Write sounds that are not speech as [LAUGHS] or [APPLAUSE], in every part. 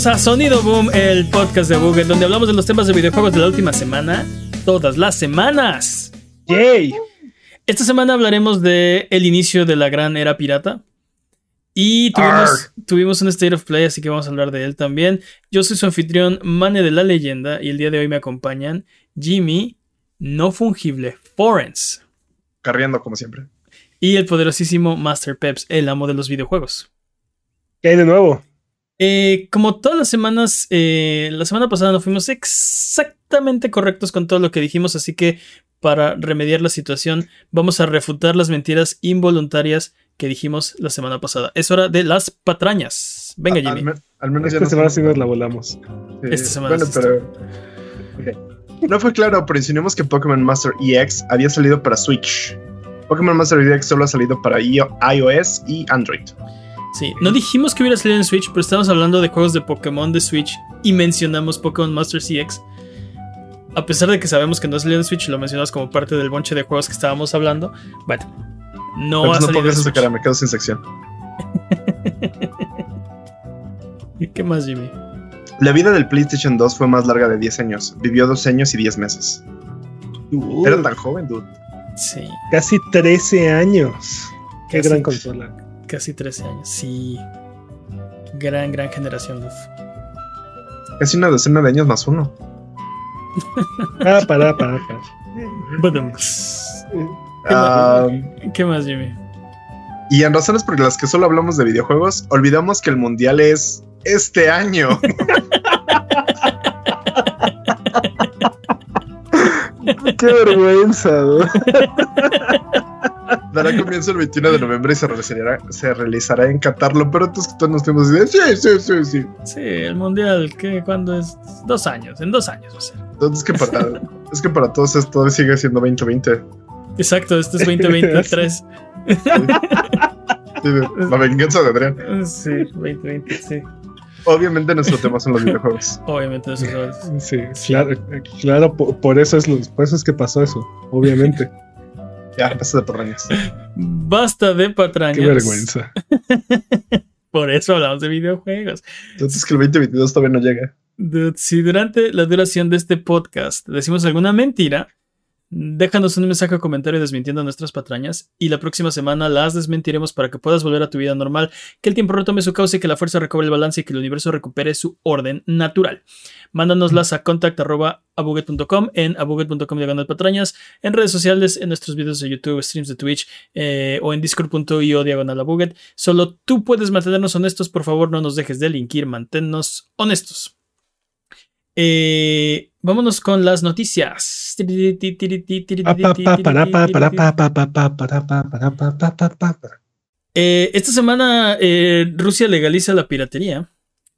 Bienvenidos a Sonido Boom, el podcast de Buget, donde hablamos de los temas de videojuegos de la última semana, todas las semanas. ¡Yay! Esta semana hablaremos de el inicio de la gran era pirata. Y tuvimos, tuvimos un State of Play, así que vamos a hablar de él también. Yo soy su anfitrión, Mane de la Leyenda, y el día de hoy me acompañan Jimmy, no fungible, Forens. Carriendo como siempre. Y el poderosísimo Master Peps, el amo de los videojuegos. ¿Qué hay de nuevo? Eh, como todas las semanas, eh, la semana pasada no fuimos exactamente correctos con todo lo que dijimos, así que para remediar la situación vamos a refutar las mentiras involuntarias que dijimos la semana pasada. Es hora de las patrañas. Venga, Al, Jimmy. me- al menos Esta no semana sí nos la volamos. Esta semana Bueno, sí pero. No fue claro, pero insinuamos que Pokémon Master EX había salido para Switch. Pokémon Master EX solo ha salido para io- iOS y Android. Sí, no dijimos que hubiera salido en Switch, pero estamos hablando de juegos de Pokémon de Switch y mencionamos Pokémon Master CX. A pesar de que sabemos que no salió en Switch, lo mencionamos como parte del bonche de juegos que estábamos hablando. Bueno, no Entonces ha no salido esa Switch. cara, me quedo sin sección. [LAUGHS] ¿Qué más, Jimmy? La vida del PlayStation 2 fue más larga de 10 años. Vivió 2 años y 10 meses. Uh, Era tan joven, dude. Sí, Casi 13 años. Qué Casi. gran consola. Casi 13 años. Sí. Gran, gran generación, Luz. Casi una docena de años más uno. [LAUGHS] Ah, para, para, para. Badum. ¿Qué, Ah, más, ¿Qué más, Jimmy? y en razones por las que solo hablamos de videojuegos, olvidamos que el mundial es este año. [LAUGHS] Qué vergüenza. [LAUGHS] Dará comienzo el 21 de noviembre y se realizará, se realizará en Qatar. Lo peor es que todos nos así de, sí, sí, sí, sí. Sí, el mundial, ¿qué? ¿Cuándo es? Dos años, en dos años va a ser. Entonces que para, [LAUGHS] es que para todos esto sigue siendo 2020. Exacto, este es [LAUGHS] 2023. Sí, La venganza de Adrián. Sí, 2020, sí. Obviamente nuestro tema son los videojuegos. Obviamente eso es Sí, claro, claro por, por eso es lo- por eso es que pasó eso, obviamente. [LAUGHS] Ya, pasa de porrañas. Basta de patrañas. Qué vergüenza. [LAUGHS] Por eso hablamos de videojuegos. Entonces que el 2022 todavía no llega. Dude, si durante la duración de este podcast decimos alguna mentira, déjanos un mensaje o comentario desmintiendo nuestras patrañas y la próxima semana las desmentiremos para que puedas volver a tu vida normal, que el tiempo retome su cauce, que la fuerza recobre el balance y que el universo recupere su orden natural. Mándanoslas a contact.abuget.com en abuget.com diagonal patrañas, en redes sociales, en nuestros videos de YouTube, streams de Twitch eh, o en discord.io diagonal abuget. Solo tú puedes mantenernos honestos, por favor no nos dejes delinquir, manténnos honestos. Eh, vámonos con las noticias. Eh, esta semana eh, Rusia legaliza la piratería.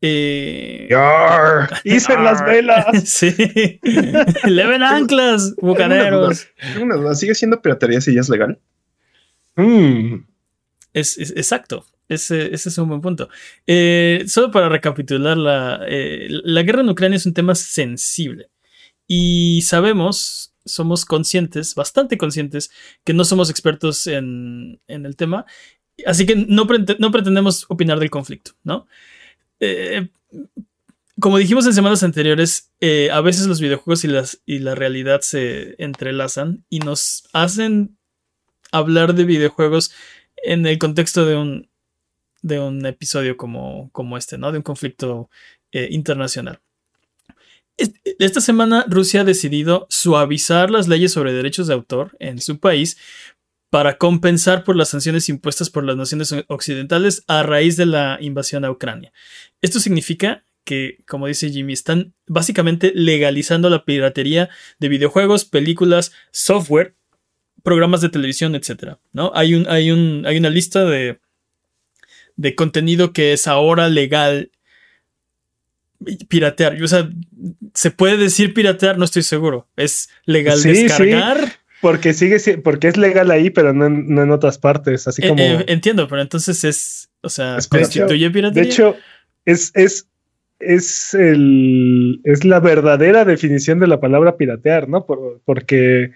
Eh, Yar. Hice las velas. [LAUGHS] sí. [LAUGHS] Leven anclas, bucaneros. Tengo una duda, ¿Sigue siendo piratería si ya es legal? Mm, Es, es- exacto. Ese, ese es un buen punto. Eh, solo para recapitular, la, eh, la guerra en Ucrania es un tema sensible. Y sabemos, somos conscientes, bastante conscientes, que no somos expertos en, en el tema. Así que no, prete- no pretendemos opinar del conflicto, ¿no? Eh, como dijimos en semanas anteriores, a veces los videojuegos y, las, y la realidad se entrelazan y nos hacen hablar de videojuegos en el contexto de un, de un episodio como, como este, ¿no? De un conflicto eh, internacional. Es- Esta semana Rusia ha decidido suavizar las leyes sobre derechos de autor en su país para compensar por las sanciones impuestas por las naciones occidentales a raíz de la invasión a Ucrania. Esto significa que, como dice Jimmy, están básicamente legalizando la piratería de videojuegos, películas, software, programas de televisión, etc. ¿no? Hay, un, hay, un, hay una lista de, de contenido que es ahora legal piratear. O sea, ¿se puede decir piratear? No estoy seguro. ¿Es legal Sí, sí. descargar? porque sigue si- porque es legal ahí, pero no en, no en otras partes, así Eh, como eh, entiendo, pero entonces es, o sea, Es piratería. constituye de hecho es es es el es la verdadera definición de la palabra piratear, ¿no? Por- porque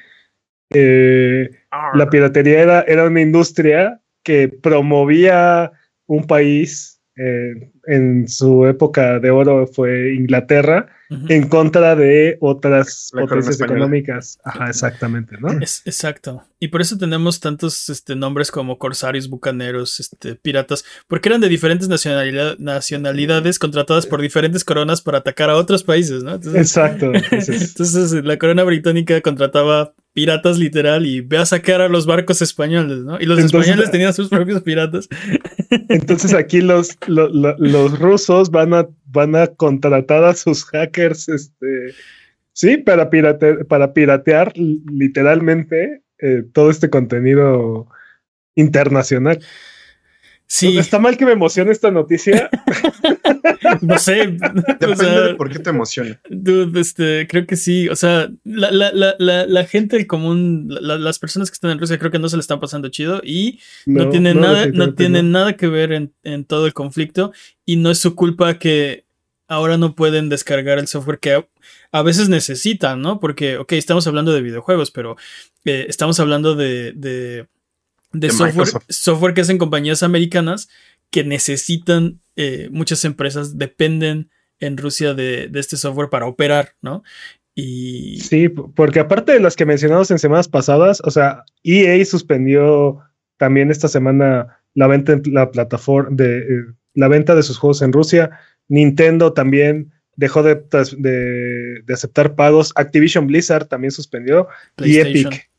eh, la piratería era, era una industria que promovía un país eh, en su época de oro fue Inglaterra, en contra de otras potencias económicas. Ajá, exactamente, ¿no? exacto. Y por eso tenemos tantos este, nombres como corsarios, bucaneros, este, piratas, porque eran de diferentes nacionalidades contratadas por diferentes coronas para atacar a otros países, ¿no? exacto. [LAUGHS] entonces la corona británica contrataba piratas literal y ve a sacar a los barcos españoles, ¿no? Y los españoles tenían sus propios piratas. [LAUGHS] Entonces aquí los, los rusos van a, van a contratar a sus hackers, este, sí, para, para piratear literalmente eh, todo este contenido internacional. Sí. Está mal que me emocione esta noticia. [LAUGHS] [LAUGHS] no sé. Depende de por qué te emociona. este, creo que sí. O sea, la, la, la, la gente común, las personas que están en Rusia, creo que no se le están pasando chido y no, tienen nada, no tienen nada que ver en, en, todo el conflicto. Y no es su culpa que ahora no pueden descargar el software que a, veces necesitan, ¿no? Porque, ok, estamos hablando de videojuegos, pero eh, estamos hablando de, de de, software, software, que hacen compañías americanas que necesitan, eh, muchas empresas dependen en Rusia de, este software para operar, ¿no? Y... Sí, porque aparte de las que mencionamos en semanas pasadas, o sea, EA suspendió también esta semana la venta en la plataforma de eh, la venta de sus juegos en Rusia. Nintendo también dejó de, de, aceptar pagos. Activision Blizzard también suspendió. Y Epic.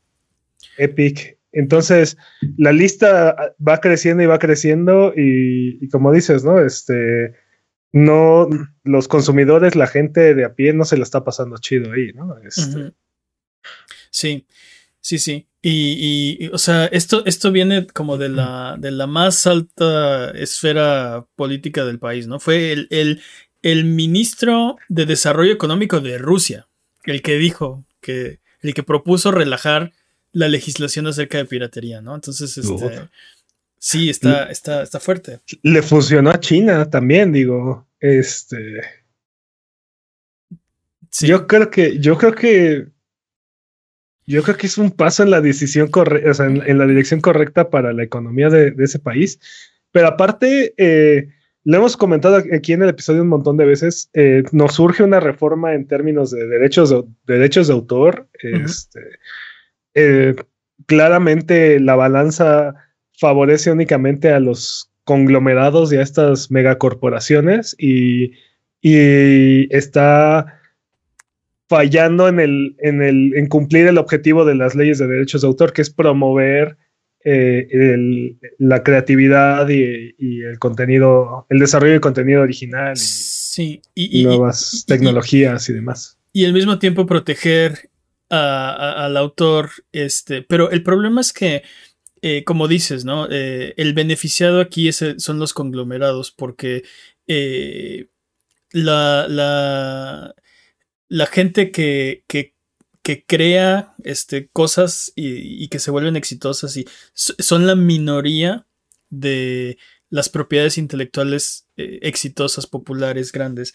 Epic entonces, la lista va creciendo y va creciendo y, como dices, ¿no? Este, no, los consumidores, la gente de a pie no se la está pasando chido ahí, ¿no? Este. Sí, sí, sí. Y, o sea, esto, esto viene como de la, de la más alta esfera política del país, ¿no? Fue el, el, el ministro de Desarrollo Económico de Rusia, el que dijo que, el que propuso relajar la legislación acerca de piratería, ¿no? Entonces, este, sí, está, está, está fuerte. Le funcionó a China también, digo, este. Yo creo que, yo creo que, yo creo que es un paso en la decisión correcta, o sea, en, la dirección correcta para la economía de, ese país. Pero aparte, eh, lo hemos comentado aquí en el episodio un montón de veces, eh, nos surge una reforma en términos de derechos de, derechos de autor. Este eh, claramente la balanza favorece únicamente a los conglomerados y a estas megacorporaciones y, y está fallando en, el, en, el, en cumplir el objetivo de las leyes de derechos de autor, que es promover eh, la creatividad y, el contenido, el desarrollo de contenido original sí, y, nuevas tecnologías y demás. Y al mismo tiempo proteger al autor, este, pero el problema es que, eh, como dices, ¿no? Eh, el beneficiado aquí son los conglomerados, porque eh, la, la, la, gente que, que, que crea este, cosas y, y, que se vuelven exitosas y son la minoría de las propiedades intelectuales exitosas, populares, grandes.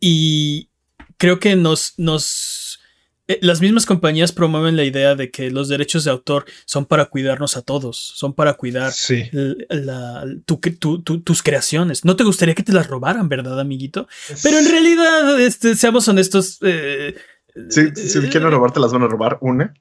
y, creo que nos, nos eh, las mismas compañías promueven la idea de que los derechos de autor son para cuidarnos a todos, son para cuidar tus creaciones. No te gustaría que te las robaran, ¿verdad, amiguito? Pero en realidad, este, seamos honestos. Eh, si, quieren robar, te las van a robar una.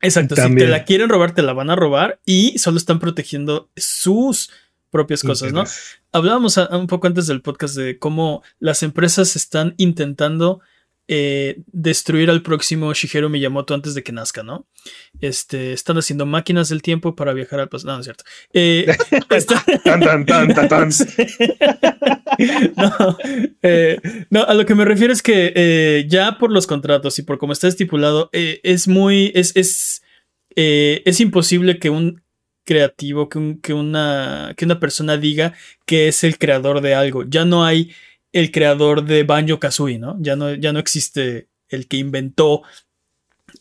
Exacto, si te la quieren robar, te la van a robar y solo están protegiendo sus propias cosas, ¿no? Hablábamos un poco antes del podcast de cómo las empresas están intentando eh, destruir al próximo Shigeru Miyamoto antes de que nazca, ¿no? Este, están haciendo máquinas del tiempo para viajar al pasado. No, no es cierto. Eh, [LAUGHS] [LAUGHS] no, eh, no, a lo que me refiero es que ya por los contratos y por cómo está estipulado, es muy, es, es, es imposible que un creativo que, una, que una persona diga que es el creador de algo. Ya no hay el creador de Banjo Kazooie, ¿no? Ya no, ya no existe el que inventó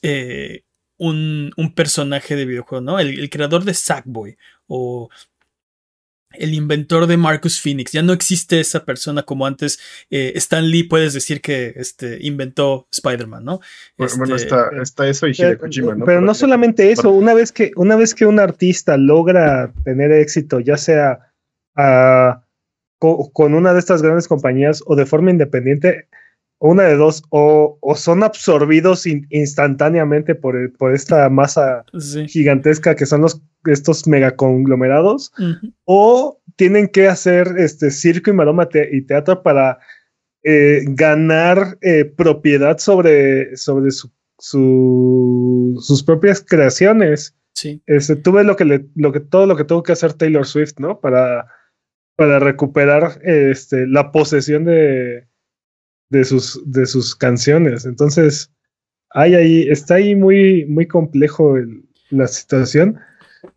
eh, un, personaje de videojuego, ¿no? El, el creador de Sackboy o el inventor de Marcus Phoenix. Ya no existe esa persona como antes. Eh, Stan Lee puedes decir que este, inventó Spider-Man, ¿no? Bueno, este, está, eso y Hideo Kojima, ¿no? Pero, no solamente eso, una vez, que, una vez que un artista logra tener éxito, ya sea con una de estas grandes compañías o de forma independiente, una de dos, o, son absorbidos instantáneamente por, por esta masa gigantesca que son los, estos megaconglomerados, o tienen que hacer este circo y maroma y teatro para eh, ganar eh, propiedad sobre, sobre su, sus propias creaciones. Sí. Este, tú ves lo que le, lo que, todo lo que tuvo que hacer Taylor Swift, ¿no? Para, para recuperar este, la posesión de, de sus, de sus canciones. Entonces, hay ahí, está ahí muy, muy complejo la situación.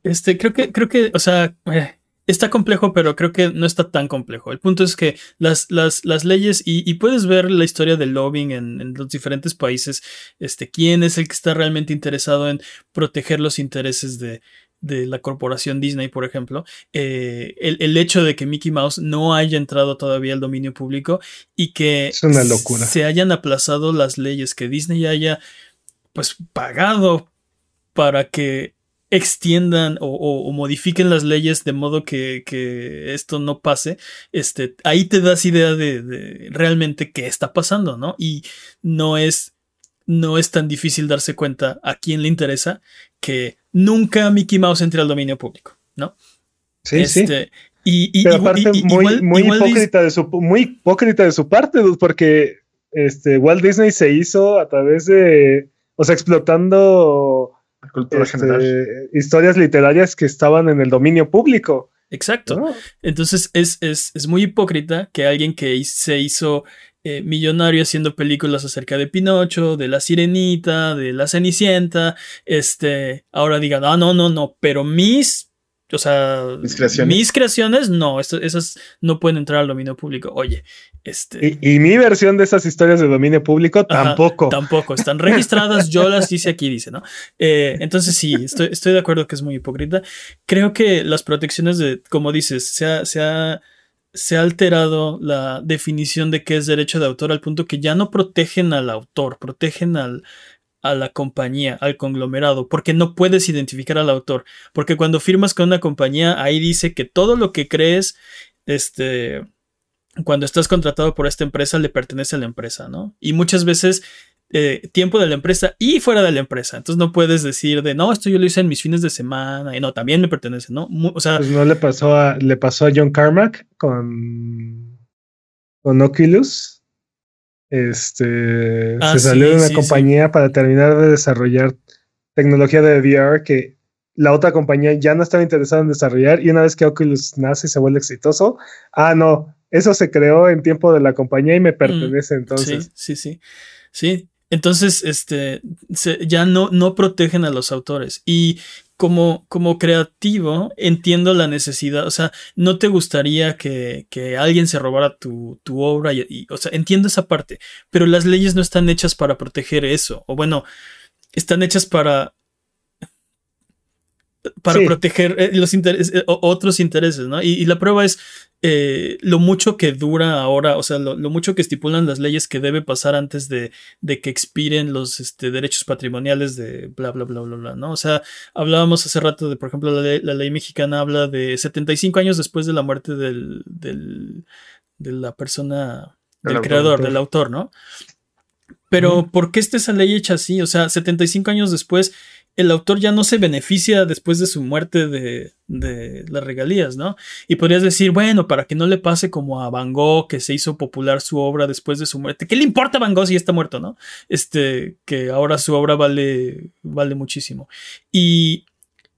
Este, creo que, creo que, o sea, eh, está complejo, pero creo que no está tan complejo. El punto es que las, las, las leyes, y, puedes ver la historia del lobbying en, en, los diferentes países, este, quién es el que está realmente interesado en proteger los intereses de, de la corporación Disney, por ejemplo, eh, el, hecho de que Mickey Mouse no haya entrado todavía al dominio público y que se hayan aplazado las leyes, que Disney haya pues pagado para que extiendan o, modifiquen las leyes de modo que, esto no pase, este, ahí te das idea de, de, realmente qué está pasando, ¿no? Y no es, no es tan difícil darse cuenta a quién le interesa que nunca Mickey Mouse entre al dominio público, ¿no? Sí, sí. Este, y, Pero aparte, muy, muy, hipócrita de su, muy hipócrita de su parte, porque este, Walt Disney se hizo a través de, o sea, explotando este, historias literarias que estaban en el dominio público. Exacto. Entonces es, es, es, muy hipócrita que alguien que se hizo eh, millonario haciendo películas acerca de Pinocho, de la Sirenita, de la Cenicienta, este, ahora digan, ah, no, no, no, pero mis, o sea, mis creaciones, no, esas no pueden entrar al dominio público. Oye, este. Y, mi versión de esas historias de dominio público tampoco. Tampoco, están registradas, yo las hice aquí, dice, ¿no? Eh, entonces sí, estoy, estoy de acuerdo que es muy hipócrita. Creo que las protecciones de, como dices, se se ha se ha alterado la definición de qué es derecho de autor al punto que ya no protegen al autor, protegen al, a la compañía, al conglomerado, porque no puedes identificar al autor. Porque cuando firmas con una compañía, ahí dice que todo lo que crees, este, cuando estás contratado por esta empresa, le pertenece a la empresa, ¿no? Y muchas veces eh, tiempo de la empresa y fuera de la empresa. Entonces no puedes decir de no, esto yo lo hice en mis fines de semana y no, también me pertenece, ¿no? o sea, pues no le pasó a, le pasó a John Carmack con, con Oculus. Este ah, se salió de una compañía para terminar de desarrollar tecnología de VR que la otra compañía ya no estaba interesada en desarrollar y una vez que Oculus nace y se vuelve exitoso, ah, no, eso se creó en tiempo de la compañía y me mm, pertenece entonces. Sí, sí, sí. Sí, entonces, este, ya no, no protegen a los autores. Y como, como creativo, entiendo la necesidad. O sea, no te gustaría que, alguien se robara tu, obra. Y, o sea, entiendo esa parte. Pero las leyes no están hechas para proteger eso. O bueno, están hechas para para proteger eh, los intereses, eh, otros intereses, ¿no? Y, la prueba es eh, lo mucho que dura ahora, o sea, lo, mucho que estipulan las leyes que debe pasar antes de, que expiren los este, derechos patrimoniales de bla, bla, bla, bla, bla, ¿no? O sea, hablábamos hace rato de, por ejemplo, la ley, mexicana habla de 75 años después de la muerte del, del de la persona, del creador, del autor, ¿no? Pero, ¿por qué está esa ley hecha así? O sea, 75 años después el autor ya no se beneficia después de su muerte de, las regalías, ¿no? Y podrías decir, bueno, para que no le pase como a Van Gogh, que se hizo popular su obra después de su muerte. ¿Qué le importa a Van Gogh si está muerto, no? Este, que ahora su obra vale, vale muchísimo. Y,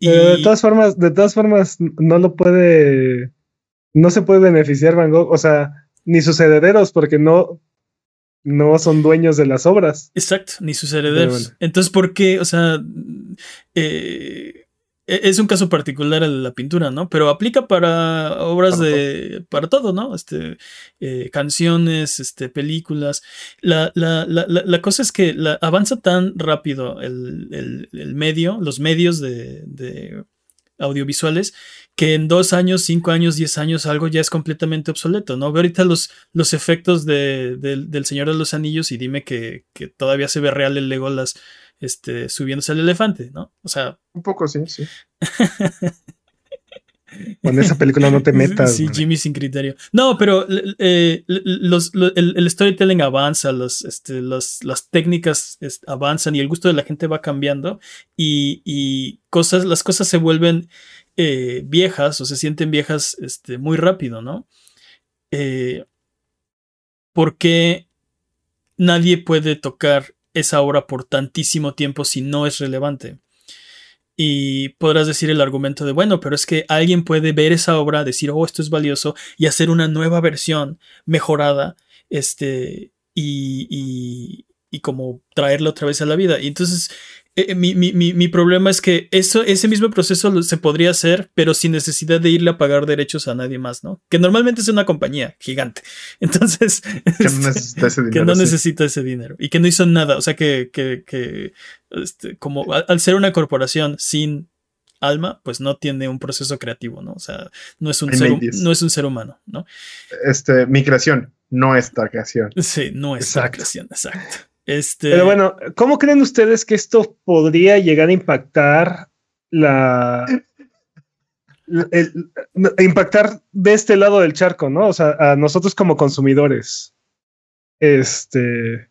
de todas formas, de todas formas, no lo puede, no se puede beneficiar Van Gogh, o sea, ni sus herederos, porque no, no son dueños de las obras. Exacto, ni sus herederos. Entonces, ¿por qué? O sea, eh, e-, es un caso particular el de la pintura, ¿no? Pero aplica para obras de. para todo, ¿no? Este. Eh, canciones, este, películas. La, cosa es que avanza tan rápido el, medio, los medios de audiovisuales, que en dos años, cinco años, diez años algo ya es completamente obsoleto, ¿no? Ve ahorita los, los efectos de, del Señor de los Anillos y dime que, todavía se ve real el Legolas este, subiéndose al elefante, ¿no? O sea... Un poco, sí, sí. [LAUGHS] Con esa película no te metas. Sí, Jimmy sin criterio. No, pero eh, los, el, storytelling avanza, los, este, las técnicas avanzan y el gusto de la gente va cambiando y, cosas, las cosas se vuelven eh, viejas o se sienten viejas este, muy rápido, ¿no? Eh, porque nadie puede tocar esa obra por tantísimo tiempo si no es relevante. Y podrás decir el argumento de, bueno, pero es que alguien puede ver esa obra, decir, oh, esto es valioso, y hacer una nueva versión mejorada, este, y, y, y como traerla otra vez a la vida. Y entonces eh, mi, mi, mi, problema es que eso, ese mismo proceso se podría hacer, pero sin necesidad de irle a pagar derechos a nadie más, ¿no? Que normalmente es una compañía gigante. [LAUGHS] Entonces, que no necesita ese dinero. Que no necesita ese dinero y que no hizo nada. O sea, que, que, que este, como al, ser una corporación sin alma, pues no tiene un proceso creativo, ¿no? O sea, no es un, ser, no es un ser humano, ¿no? Este, mi creación, no esta creación. Sí, no es esta creación, exacto. Este... Pero bueno, ¿cómo creen ustedes que esto podría llegar a impactar la... impactar de este lado del charco, ¿no? O sea, a nosotros como consumidores. Este...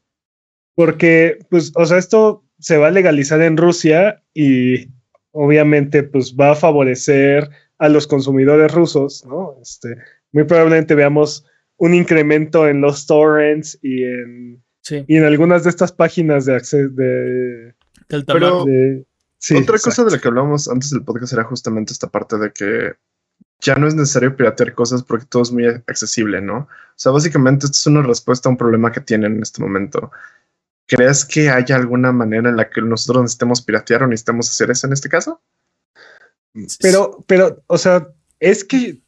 Porque, pues, o sea, esto se va a legalizar en Rusia y obviamente, pues, va a favorecer a los consumidores rusos, ¿no? Este, muy probablemente veamos un incremento en los torrents y en y en algunas de estas páginas de acceso de, del Pero otra cosa de la que hablamos antes del podcast era justamente esta parte de que ya no es necesario piratear cosas porque todo es muy accesible, ¿no? O sea, básicamente esto es una respuesta a un problema que tienen en este momento. ¿Crees que haya alguna manera en la que nosotros necesitemos piratear o necesitemos hacer eso en este caso? Pero, pero, o sea, es que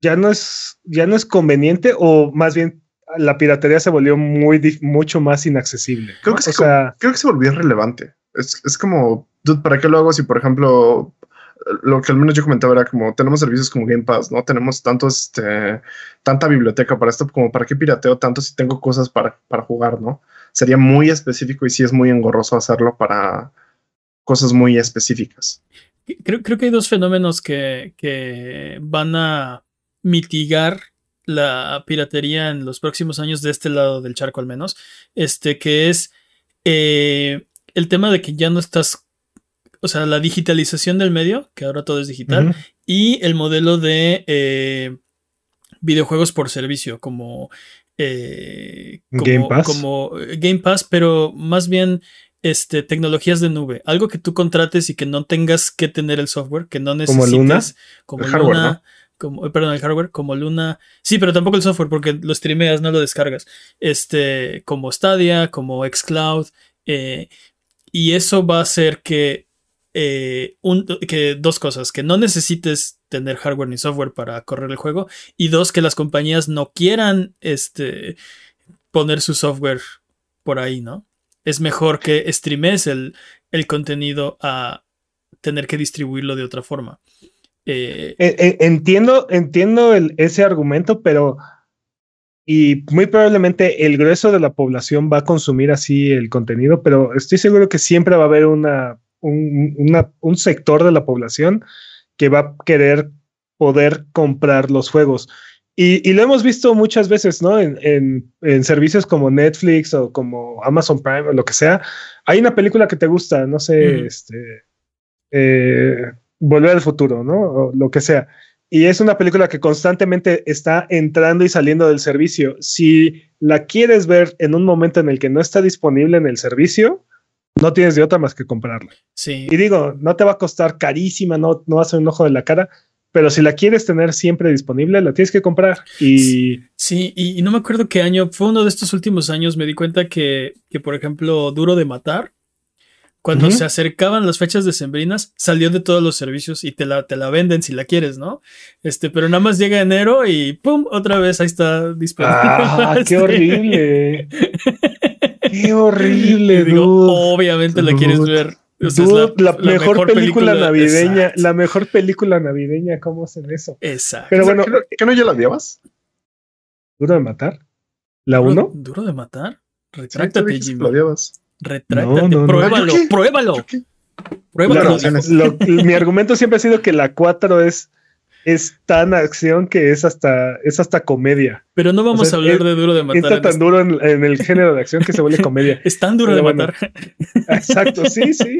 ya no es, ya no es conveniente o más bien la piratería se volvió muy mucho más inaccesible. Creo, que, creo que se volvió irrelevante. Es, es como, ¿para qué lo hago si, por ejemplo, lo que al menos yo comentaba era como tenemos servicios como Game Pass, ¿no? Tenemos tantos, este, tanta biblioteca para esto, como para qué pirateo tanto si tengo cosas para, para jugar, ¿no? Sería muy específico y sí es muy engorroso hacerlo para cosas muy específicas. Creo, creo que hay dos fenómenos que, que van a mitigar la piratería en los próximos años de este lado del charco al menos, este que es eh, el tema de que ya no estás, o sea, la digitalización del medio, que ahora todo es digital, y el modelo de eh, videojuegos por servicio, como, eh, Game Pass. como Game Pass, pero más bien este, tecnologías de nube, algo que tú contrates y que no tengas que tener el software, que no necesites, como Luna, como, perdón, el hardware, como Luna. Sí, pero tampoco el software, porque lo streameas, no lo descargas. Este, como Stadia, como Xcloud. Eh, y eso va a hacer que, eh, que dos cosas, que no necesites tener hardware ni software para correr el juego. Y dos, que las compañías no quieran este, poner su software por ahí, ¿no? Es mejor que streames el, el contenido a tener que distribuirlo de otra forma. Eh, eh, eh, entiendo, entiendo ese argumento, pero y muy probablemente el grueso de la población va a consumir así el contenido, pero estoy seguro que siempre va a haber una, un, sector de la población que va a querer poder comprar los juegos. Y, lo hemos visto muchas veces, ¿no? En, servicios como Netflix o como Amazon Prime o lo que sea. Hay una película que te gusta, no sé, este, Volver al futuro, ¿no? O lo que sea. Y es una película que constantemente está entrando y saliendo del servicio. Si la quieres ver en un momento en el que no está disponible en el servicio, no tienes de otra más que comprarla. Sí. Y digo, no te va a costar carísima, no, no va a un ojo de la cara, pero si la quieres tener siempre disponible, la tienes que comprar. Y sí, y, no me acuerdo qué año, fue uno de estos últimos años, me di cuenta que, que por ejemplo, Duro de Matar cuando se acercaban las fechas decembrinas, salió de todos los servicios y te la, te la venden si la quieres, ¿no? Este, pero nada más llega enero y ¡pum! Otra vez ahí está disponible. ¡Ah, [LAUGHS] qué horrible! ¡Qué [LAUGHS] horrible! Digo, obviamente la quieres ver. la, mejor, película, navideña, la mejor película navideña, ¿cómo hacen eso? Exacto. Pero bueno, ¿qué no, ya la odiabas? ¿Duro de matar? ¿La uno? ¿Duro de matar? Retráctate, Jimmy. La odiabas. Retráctate, pruébalo, pruébalo. Pruébalo. mi argumento siempre ha sido que la 4 es es tan acción que es hasta, es hasta comedia. Pero no vamos a hablar de duro de matar. Está tan este duro en, el género de acción que se vuelve comedia. [LAUGHS] es tan duro de matar. [LAUGHS] Exacto, sí, sí.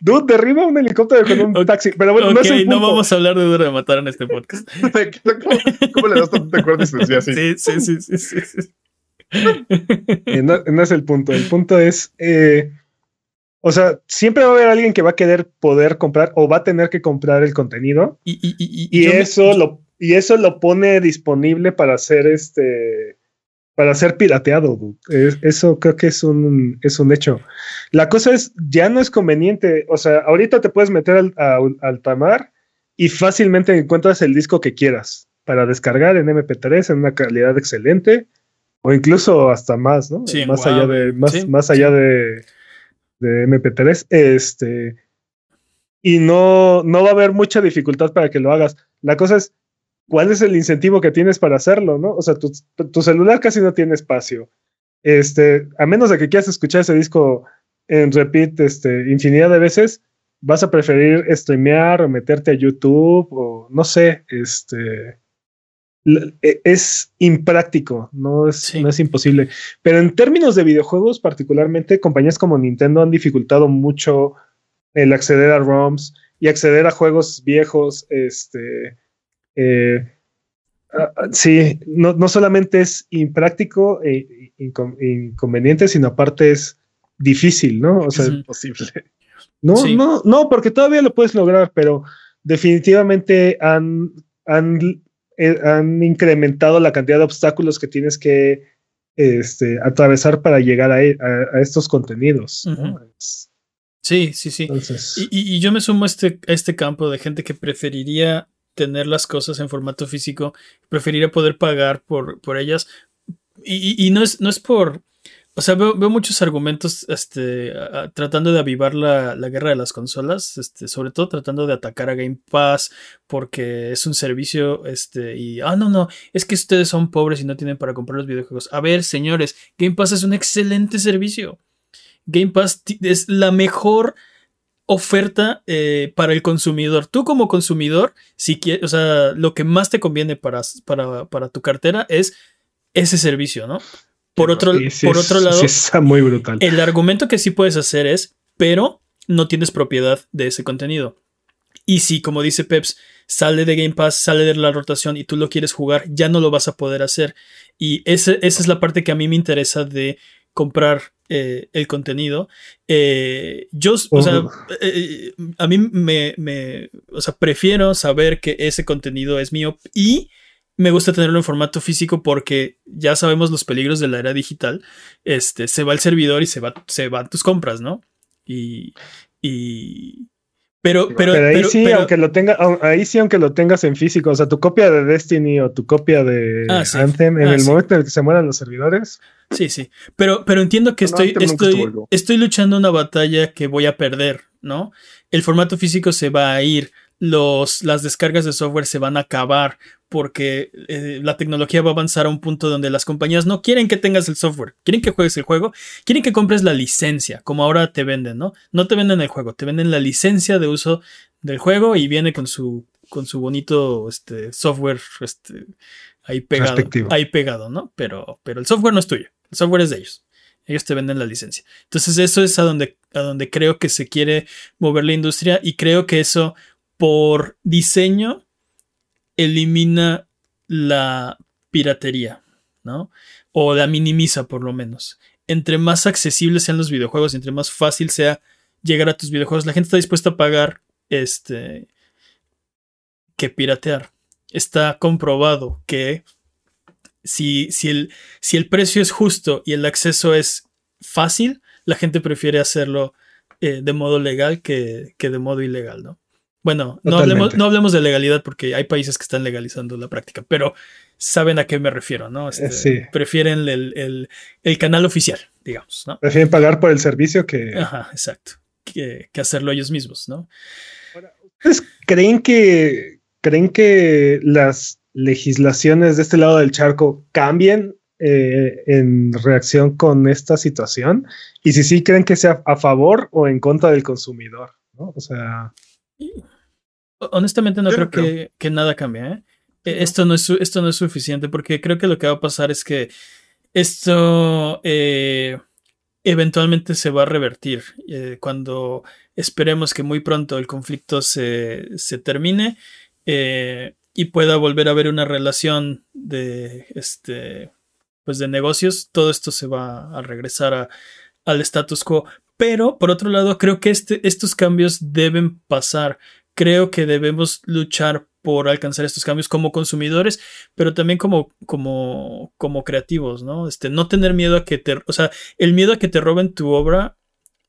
Dude, derriba un helicóptero con un taxi. Pero bueno, no, es no vamos a hablar de duro de matar en este podcast. [LAUGHS] ¿Cómo, le das tanta cuerda Sí, sí, sí, sí, sí. Eh, no, es el punto. El punto es. Eh, o sea, siempre va a haber alguien que va a querer poder comprar o va a tener que comprar el contenido. Y, eso lo y eso lo pone disponible para hacer este para ser pirateado. eso creo que es un, es un hecho. La cosa es, ya no es conveniente. O sea, ahorita te puedes meter al, al Tamar y fácilmente encuentras el disco que quieras para descargar en MP3 en una calidad excelente o incluso hasta más, ¿no? más, allá de, más, más allá de de MP3, este, y no, no va a haber mucha dificultad para que lo hagas. La cosa es, ¿cuál es el incentivo que tienes para hacerlo, no? O sea, tu, celular casi no tiene espacio. Este, a menos de que quieras escuchar ese disco en repeat este, infinidad de veces, vas a preferir streamear o meterte a YouTube o no sé, este, es impráctico, no es, no es imposible. Pero en términos de videojuegos, particularmente, compañías como Nintendo han dificultado mucho el acceder a ROMs y acceder a juegos viejos. Este, eh, ah, ah, sí, no, no, solamente es impráctico e inconveniente, sino aparte es difícil, ¿no? O sea, es imposible. No, no, no, porque todavía lo puedes lograr, pero definitivamente han, han eh, han incrementado la cantidad de obstáculos que tienes que este, atravesar para llegar a, e, estos contenidos. Sí, sí, sí. y, yo me sumo a este, este campo de gente que preferiría tener las cosas en formato físico, preferiría poder pagar por, por ellas. Y, no, es, no es por o sea, veo, muchos argumentos este, tratando de avivar la, guerra de las consolas, este, sobre todo tratando de atacar a Game Pass porque es un servicio, este, y, ah, no, no, es que ustedes son pobres y no tienen para comprar los videojuegos. A ver, señores, Game Pass es un excelente servicio. Game Pass es la mejor oferta eh, para el consumidor. Tú como consumidor, si quieres, o sea, lo que más te conviene para, para, para tu cartera es ese servicio, ¿no? Por otro, por otro lado, muy brutal. el argumento que sí puedes hacer es, pero no tienes propiedad de ese contenido. Y si, como dice Peps, sale de Game Pass, sale de la rotación y tú lo quieres jugar, ya no lo vas a poder hacer. Y esa es la parte que a mí me interesa de comprar eh, el contenido. Eh, yo, o sea, eh, a mí me, me, o sea, prefiero saber que ese contenido es mío y me gusta tenerlo en formato físico porque ya sabemos los peligros de la era digital. Este, se va el servidor y se, va, se van tus compras, ¿no? Y, y, pero, pero, ahí sí, aunque lo tenga, ahí sí, aunque lo tengas en físico, o sea, tu copia de Destiny o tu copia de ah, Anthem, en ah, el momento en el que se mueran los servidores. Sí, sí. Pero, pero entiendo que estoy, estoy, estoy luchando una batalla que voy a perder, ¿no? El formato físico se va a ir los, las descargas de software se van a acabar porque eh, la tecnología va a avanzar a un punto donde las compañías no quieren que tengas el software, quieren que juegues el juego, quieren que compres la licencia, como ahora te venden, ¿no? No te venden el juego, te venden la licencia de uso del juego y viene con su, con su bonito este, software este, ahí, pegado, ahí pegado, ¿no? Pero, pero el software no es tuyo, el software es de ellos. Ellos te venden la licencia. Entonces eso es a donde, a donde creo que se quiere mover la industria y creo que eso por diseño elimina la piratería, ¿no? O la minimiza por lo menos. Entre más accesibles sean los videojuegos, entre más fácil sea llegar a tus videojuegos, la gente está dispuesta a pagar este que piratear. Está comprobado que si, si, el, si el precio es justo y el acceso es fácil, la gente prefiere hacerlo eh, de modo legal que, que de modo ilegal, ¿no? Bueno, no hablemos, no hablemos, de legalidad porque hay países que están legalizando la práctica, pero saben a qué me refiero, ¿no? Este, prefieren el, canal oficial, digamos, ¿no? Prefieren pagar por el servicio que... Ajá, exacto. Que, hacerlo ellos mismos, ¿no? ¿Ustedes creen que, creen que las legislaciones de este lado del charco cambien eh, en reacción con esta situación? Y si sí, ¿creen que sea a favor o en contra del consumidor? ¿no? O sea... Honestamente no creo. Que, que nada cambie. ¿eh? Eh, Esto, no es, esto no es suficiente porque creo que lo que va a pasar es que esto eh, eventualmente se va a revertir. eh, cuando esperemos que muy pronto el conflicto se, se termine eh, y pueda volver a haber una relación de, este, pues de negocios, todo esto se va a regresar a- al status quo. Pero, por otro lado, creo que este, estos cambios deben pasar. Creo que debemos luchar por alcanzar estos cambios como consumidores, pero también como, como, como creativos, ¿no? Este, no tener miedo a que te, o sea, el miedo a que te roben tu obra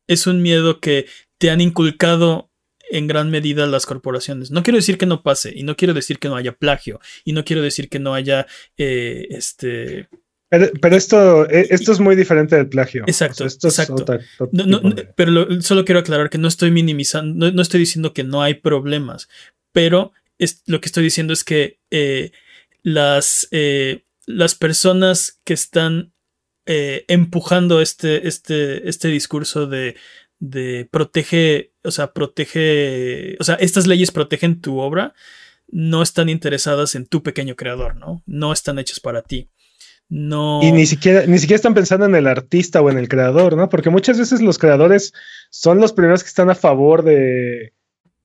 es un miedo que te han inculcado en gran medida las corporaciones. No quiero decir que no pase, y no quiero decir que no haya plagio, y no quiero decir que no haya, eh, este, Pero, pero esto, eh, esto es muy diferente del plagio. Exacto, esto es exacto. otra- No, no, de- pero lo- solo quiero aclarar que no estoy minimizando, no, no estoy diciendo que no hay problemas, pero es, lo que estoy diciendo es que eh, las, eh, las personas que están eh, empujando este, este, este discurso de, de protege, o sea, protege, o sea, estas leyes protegen tu obra, no están interesadas en tu pequeño creador, ¿no? No están hechas para ti. No. Y ni siquiera, ni siquiera están pensando en el artista o en el creador, ¿no? Porque muchas veces los creadores son los primeros que están a favor de,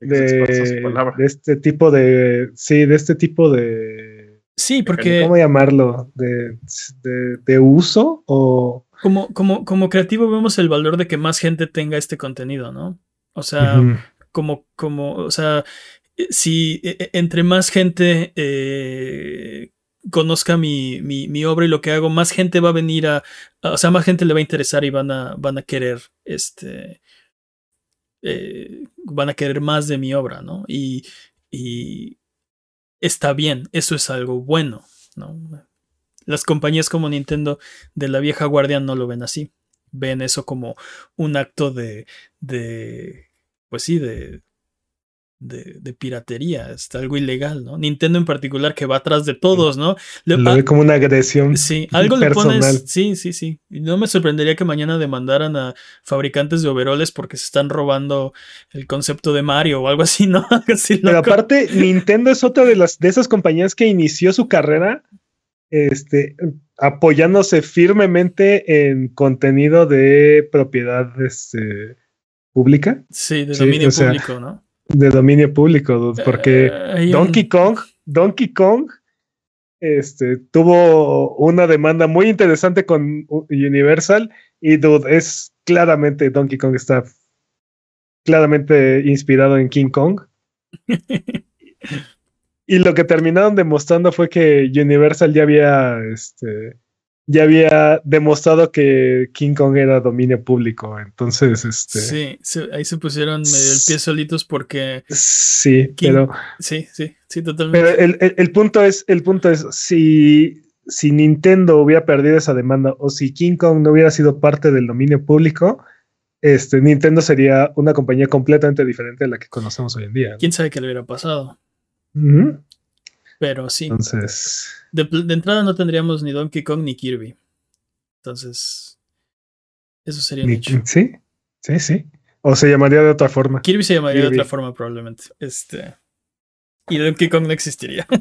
de, este tipo de. Sí, de este tipo de. Sí, porque. ¿Cómo llamarlo? De, de, de uso o. como, como, como creativo vemos el valor de que más gente tenga este contenido, ¿no? O sea, como, como, o sea, eh, si eh, eh, entre más gente eh, conozca mi, mi, mi obra y lo que hago, más gente va a venir a, a- o sea, más gente le va a interesar y van a, van a querer, este, eh, van a querer más de mi obra, ¿no? Y, y está bien, eso es algo bueno, ¿no? Las compañías como Nintendo de la vieja guardia no lo ven así. Ven eso como un acto de, de pues sí, de, de, de piratería. Es algo ilegal, ¿no? Nintendo en particular que va atrás de todos, ¿no? Le- Lo ve como una agresión. Sí, algo le personal. pones. Sí, sí, sí. No me sorprendería que mañana demandaran a fabricantes de overoles porque se están robando el concepto de Mario o algo así, ¿no? [LAUGHS] Así Pero aparte, Nintendo es otra de las de esas compañías que inició su carrera este, apoyándose firmemente en contenido de propiedad este, pública, Sí, de Sí, dominio o sea, público, ¿no? De dominio público, dude, porque Eh, un- Donkey Kong, Donkey Kong, este, tuvo una demanda muy interesante con Universal y dude, es claramente Donkey Kong está claramente inspirado en King Kong. [LAUGHS] y lo que terminaron demostrando fue que Universal ya había, este, ya había demostrado que King Kong era dominio público. Entonces, este, Sí, se- ahí se pusieron medio el pie solitos porque. sí, King- pero Sí, sí, sí, totalmente. Pero el, el- el punto es, el punto es, si, si Nintendo hubiera perdido esa demanda o si King Kong no hubiera sido parte del dominio público, este, Nintendo sería una compañía completamente diferente de la que conocemos hoy en día. Quién sabe qué le hubiera pasado. Pero sí. Entonces, De, de entrada no tendríamos ni Donkey Kong ni Kirby. Entonces. Eso sería ni- hecho. sí, sí, sí. O se llamaría de otra forma. Kirby se llamaría de otra forma, probablemente. Este. Y Donkey Kong no existiría. [LAUGHS]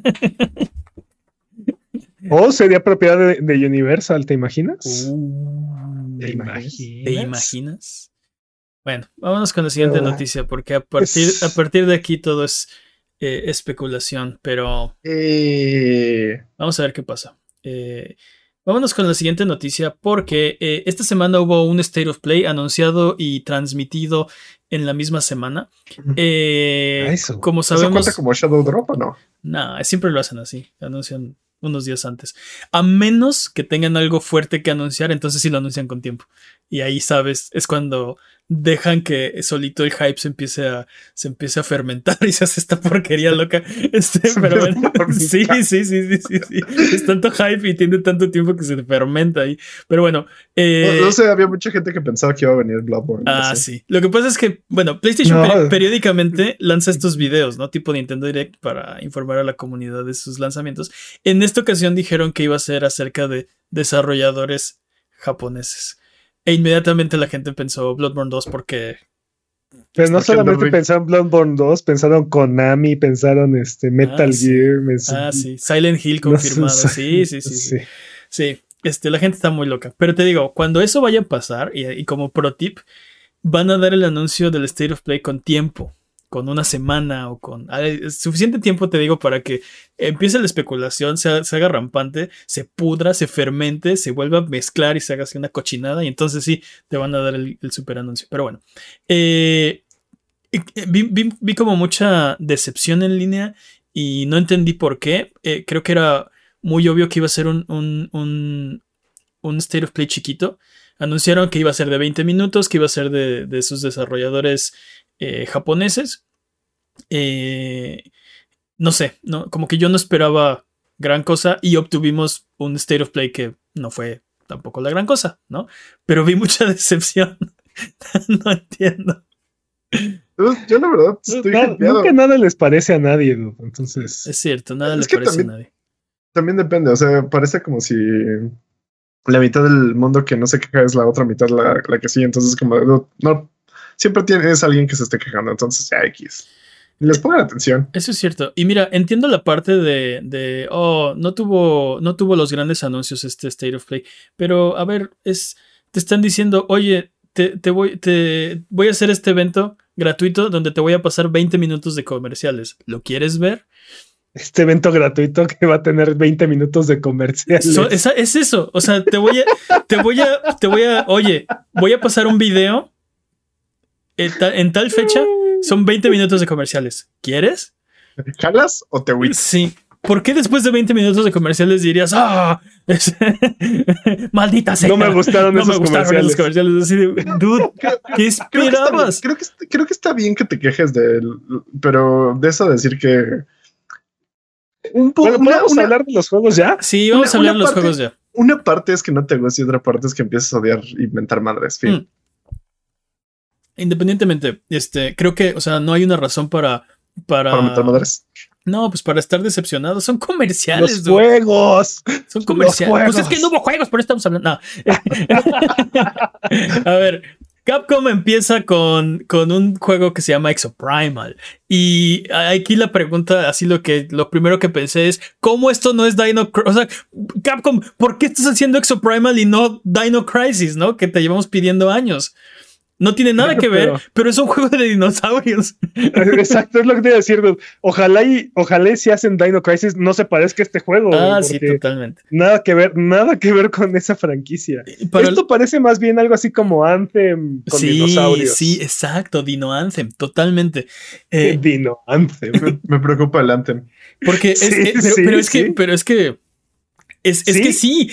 O sería propiedad de, de Universal, ¿te imaginas? Uh, ¿Te ¿te imaginas? ¿Te imaginas? Bueno, vámonos con la siguiente Ah, noticia, porque a partir, es- a partir de aquí todo es eh, especulación, pero Eh, vamos a ver qué pasa. Eh, vámonos con la siguiente noticia, porque eh, esta semana hubo un State of Play anunciado y transmitido en la misma semana. Eso. como ¿Eso sabemos, cuenta como Shadow Drop o no? no, siempre lo hacen así, anuncian unos días antes. A menos que tengan algo fuerte que anunciar, entonces sí lo anuncian con tiempo. Y ahí sabes, es cuando dejan que solito el hype se empiece a, se empiece a fermentar [LAUGHS] y se hace esta porquería loca. Este, [LAUGHS] pero bueno, [LAUGHS] sí, sí, sí, sí, sí, sí. Es tanto hype y tiene tanto tiempo que se fermenta ahí. Pero bueno, eh, no, no sé, había mucha gente que pensaba que iba a venir Bloodborne. Ah, no sé. sí. Lo que pasa es que, bueno, PlayStation No. peri- periódicamente lanza estos videos, ¿no? Tipo Nintendo Direct para informar a la comunidad de sus lanzamientos. En esta ocasión dijeron que iba a ser acerca de desarrolladores japoneses. E inmediatamente la gente pensó Bloodborne 2 porque Pero no Porque solamente pensaron Bloodborne 2, pensaron Konami, pensaron este Metal Ah, sí. Gear. me- Ah, sí. Silent Hill [LAUGHS] no sé, confirmado. Sí, sí, sí. sí. sí. Sí, este, la gente está muy loca. Pero te digo, cuando eso vaya a pasar, y, y como pro tip, van a dar el anuncio del State of Play con tiempo, con una semana o con suficiente tiempo, te digo, para que empiece la especulación, se, ha- se haga rampante, se pudra, se fermente, se vuelva a mezclar y se haga así una cochinada, y entonces sí, te van a dar el, el super anuncio. Pero bueno, eh, eh, vi, vi- vi como mucha decepción en línea y no entendí por qué. Eh, creo que era muy obvio que iba a ser un, un, un, un State of Play chiquito. Anunciaron que iba a ser de 20 minutos, que iba a ser de, de sus desarrolladores eh, japoneses. Eh, no sé, no, como que yo no esperaba gran cosa y obtuvimos un State of Play que no fue tampoco la gran cosa, ¿no? Pero vi mucha [LAUGHS] decepción. [LAUGHS] no entiendo. Yo, la verdad estoy Na- hypeado. nunca nada les parece a nadie, dude. entonces. Es cierto, nada Es le que parece también- a nadie. También depende, o sea, parece como si la mitad del mundo que no se queja es la otra mitad la, la que sí, entonces como no, no- siempre tienes alguien que se esté quejando, entonces ya X. Les pongan atención. Eso es cierto. Y mira, entiendo la parte de, de, oh, no tuvo, no tuvo los grandes anuncios este State of Play, pero a ver, es, te están diciendo, oye, te, te voy, te voy a hacer este evento gratuito donde te voy a pasar 20 minutos de comerciales. ¿Lo quieres ver? Este evento gratuito que va a tener 20 minutos de comerciales. Es eso. O sea, te voy a, te voy a, te voy a, oye, voy a pasar un video ta- en tal fecha. Son 20 minutos de comerciales. ¿Quieres? ¿Jalas o te agüitas? Sí. ¿Por qué después de 20 minutos de comerciales dirías, ah, es- [LAUGHS] maldita sea? no me gustaron No esos me gustaron comerciales. esos comerciales. Así de, dude, ¿qué Creo que, está bien, esperabas? creo, que, está- creo que está bien que te quejes de él, pero de eso decir que un poco Bueno, ¿podemos hablar de los juegos ya? Sí, vamos Una- a hablar de los parte- juegos ya. una parte es que no te gusta y otra parte es que empiezas a odiar y inventar madres. Fin. Mm. Independientemente, este, creo que, o sea, no hay una razón para. Para, Para inventar madres. No, pues para estar decepcionado. Son comerciales, Los dude. juegos. Son comerciales. Pues es que no hubo juegos, por eso estamos hablando. No. [LAUGHS] a ver, Capcom empieza con, con un juego que se llama Exoprimal. Y aquí la pregunta, así lo que lo primero que pensé es: ¿cómo esto no es Dino Cr- O sea, Capcom, ¿por qué estás haciendo Exoprimal y no Dino Crisis, no? Que te llevamos pidiendo años. No tiene nada que ver, Pero- pero es un juego de dinosaurios. [LAUGHS] Exacto, es lo que te iba a decir. dude. Ojalá y ojalá y si hacen Dino Crisis no se parezca a este juego. güey, Ah, sí, totalmente. Nada que ver, nada que ver con esa franquicia. Para el- Esto parece más bien algo así como Anthem con sí, dinosaurios. sí, exacto, Dino Anthem, totalmente. [LAUGHS] Eh, Dino Anthem. Me, preocupa el Anthem. Porque es, [LAUGHS] Sí, eh, pero, sí, pero es que, pero es que. Es, es que sí,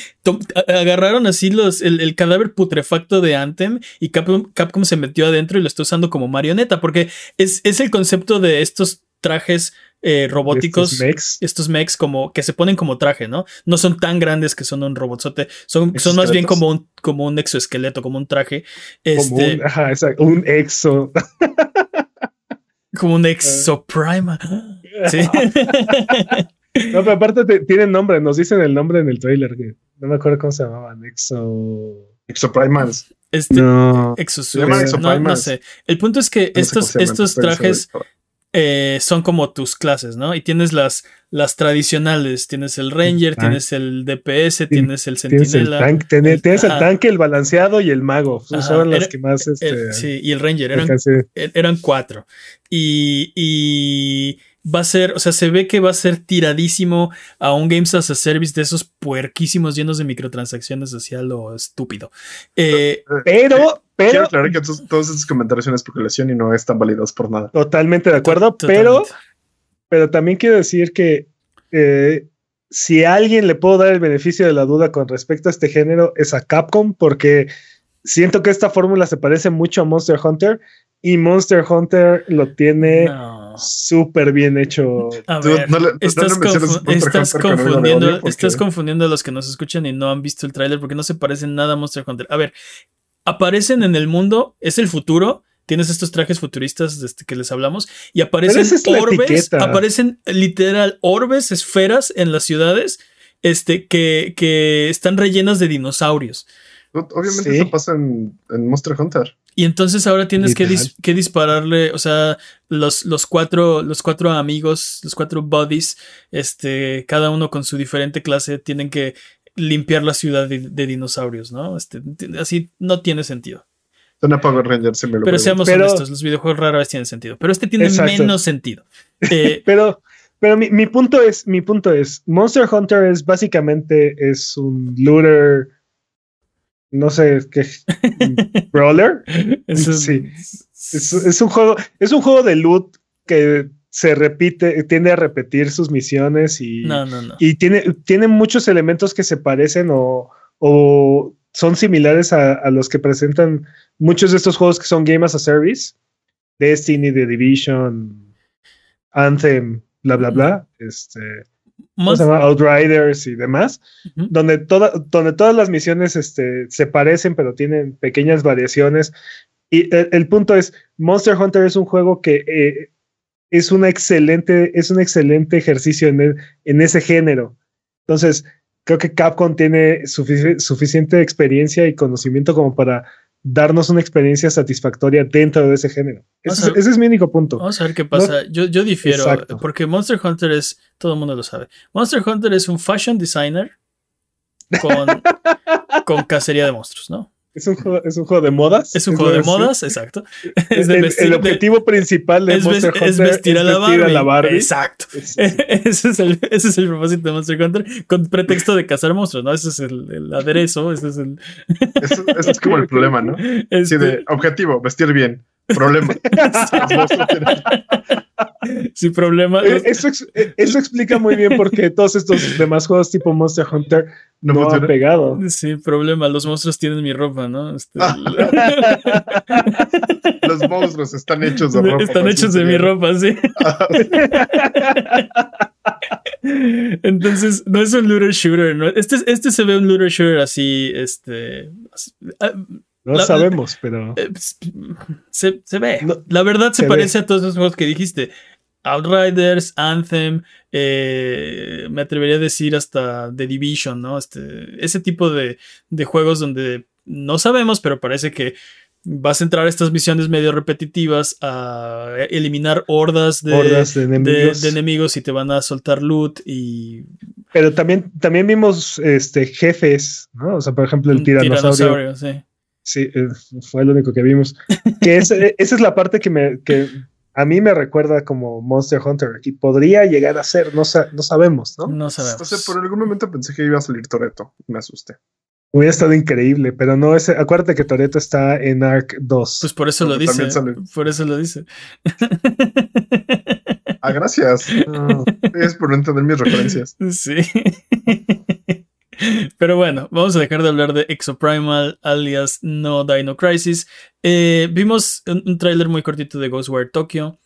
agarraron así los, el, el cadáver putrefacto de Anthem y Capcom, Capcom se metió adentro y lo está usando como marioneta, porque es, es el concepto de estos trajes eh, robóticos, Estos mechs. estos mechs como que se ponen como traje, ¿no? No son tan grandes que son un robotzote, son, son más bien como un, como un exoesqueleto, como un traje, Como este, un, ajá, exacto, un exo. como un exoprimal. [LAUGHS] Sí. [LAUGHS] No, pero aparte te- tienen nombre, nos dicen el nombre en el trailer. que no me acuerdo cómo se llamaban. Exo. Exoprimals. Este, No. Llaman No, Exoprimals. no sé. El punto es que No estos, estos trajes eh, son como tus clases, ¿no? Y tienes las, las tradicionales. Tienes el Ranger, Ah. tienes el DPS, tienes el Tienes el, Sentinela. tanque, tienes, tienes el tanque, el balanceado y el mago. Ajá, son las era- que más. Este, el- sí, y el Ranger. Eran, er- eran cuatro. Y, y va a ser, o sea, se ve que va a ser tiradísimo a un Games as a Service de esos puerquísimos llenos de microtransacciones hacia lo estúpido. Eh, Pero, Quiero pero, aclarar que todos, todos esos comentarios son especulación y no están válidos por nada. totalmente de acuerdo. Pero, pero también quiero decir que eh, si a alguien le puedo dar el beneficio de la duda con respecto a este género es a Capcom, porque siento que esta fórmula se parece mucho a Monster Hunter y Monster Hunter lo tiene No. Súper bien hecho. A ver, no le- no estás, confu- confundiendo, estás confundiendo a los que nos escuchan y no han visto el tráiler porque no se parecen nada a Monster Hunter. A ver, aparecen en el mundo, es el futuro. Tienes estos trajes futuristas desde que les hablamos y aparecen es orbes, aparecen literal orbes, esferas en las ciudades, este que, que están rellenas de dinosaurios. Obviamente Sí. eso pasa en, en Monster Hunter. Y entonces ahora tienes que, Literal. dis- que dispararle, o sea, los, los cuatro, los cuatro amigos, los cuatro buddies, este, cada uno con su diferente clase, tienen que limpiar la ciudad de, de dinosaurios, ¿no? Este, así no tiene sentido. Power Rangers, si me lo Pero seamos Pero- honestos, los videojuegos rara vez tienen sentido. Pero este tiene Exacto. menos sentido. [LAUGHS] Eh, Pero, pero mi, mi punto es, mi punto es, Monster Hunter es básicamente es un looter, no sé qué, [LAUGHS] brawler. eso- Sí. Es, es un juego, es un juego de loot que se repite, tiende a repetir sus misiones y, No, no, no. y tiene, tiene muchos elementos que se parecen o, o son similares a, a los que presentan muchos de estos juegos que son Game as a Service, Destiny, The Division, Anthem, bla, bla, bla, este, ¿cómo se llama? Outriders y demás, Ujú. donde, toda, donde todas las misiones este, se parecen, pero tienen pequeñas variaciones. Y el, el punto es, Monster Hunter es un juego que eh, es, una excelente, es un excelente ejercicio en, el- en ese género. Entonces, creo que Capcom tiene sufici- suficiente experiencia y conocimiento como para darnos una experiencia satisfactoria dentro de ese género. Ese, es, ese es mi único punto. Vamos a ver qué pasa. yo, yo difiero, Exacto. porque Monster Hunter es, todo el mundo lo sabe. Monster Hunter es un fashion designer con, [LAUGHS] con cacería de monstruos, ¿no? Es un juego, es un juego de modas. Es un juego de modas, exacto. [LAUGHS] [LAUGHS] Es de el, vestir- el de- objetivo principal de es, Monster es Hunter vestir a la vestir Barbie. a la Barbie. Exacto. Es- [LAUGHS] Ese es, el, ese es el propósito de Monster Hunter con pretexto de cazar monstruos, ¿no? Ese es el, el aderezo, ese es el... Eso, eso es como el problema, ¿no? Sí, este- de objetivo, vestir bien. Problema. [LAUGHS] Sin [LAUGHS] problema. Eh, Eso, eh, eso explica muy bien por qué todos estos demás juegos tipo Monster Hunter No no, han pegado. Sin problema, los monstruos tienen mi ropa, ¿no? Este, [LAUGHS] Los monstruos están hechos de ropa. Están hechos de sí, mi sí. ropa, sí. Entonces, no es un looter shooter, ¿no? Este, este se ve un looter shooter así, este... así- ah, No La- sabemos, pero eh, se, se ve. No, La verdad se, se parece a todos esos juegos que dijiste. Outriders, Anthem, eh, me atrevería a decir hasta The Division, ¿no? Este, ese tipo de, de juegos donde no sabemos, pero parece que vas a entrar a estas misiones medio repetitivas a eliminar hordas de, hordas de de- enemigos. de enemigos y te van a soltar loot y pero también, también vimos este, jefes, ¿no? O sea, por ejemplo, el un tiranosaurio. sí. Sí, eh, fue el único que vimos. Que ese- [LAUGHS] esa es la parte que, me, que a mí me recuerda como Monster Hunter y podría llegar a ser, no, sa- no sabemos, ¿no? No O sabemos. sea, por algún momento pensé que iba a salir Toreto. Me asusté. Hubiera estado increíble, pero no, ese, acuérdate que Toreto está en Arc 2. Pues por eso lo dice. también sale. Por eso lo dice. Ah, gracias. No. [LAUGHS] Es por no entender mis referencias. Sí. [LAUGHS] [LAUGHS] Pero bueno, vamos a dejar de hablar de Exoprimal alias No Dino Crisis. Eh, vimos un, un tráiler muy cortito de Ghostwire Tokyo.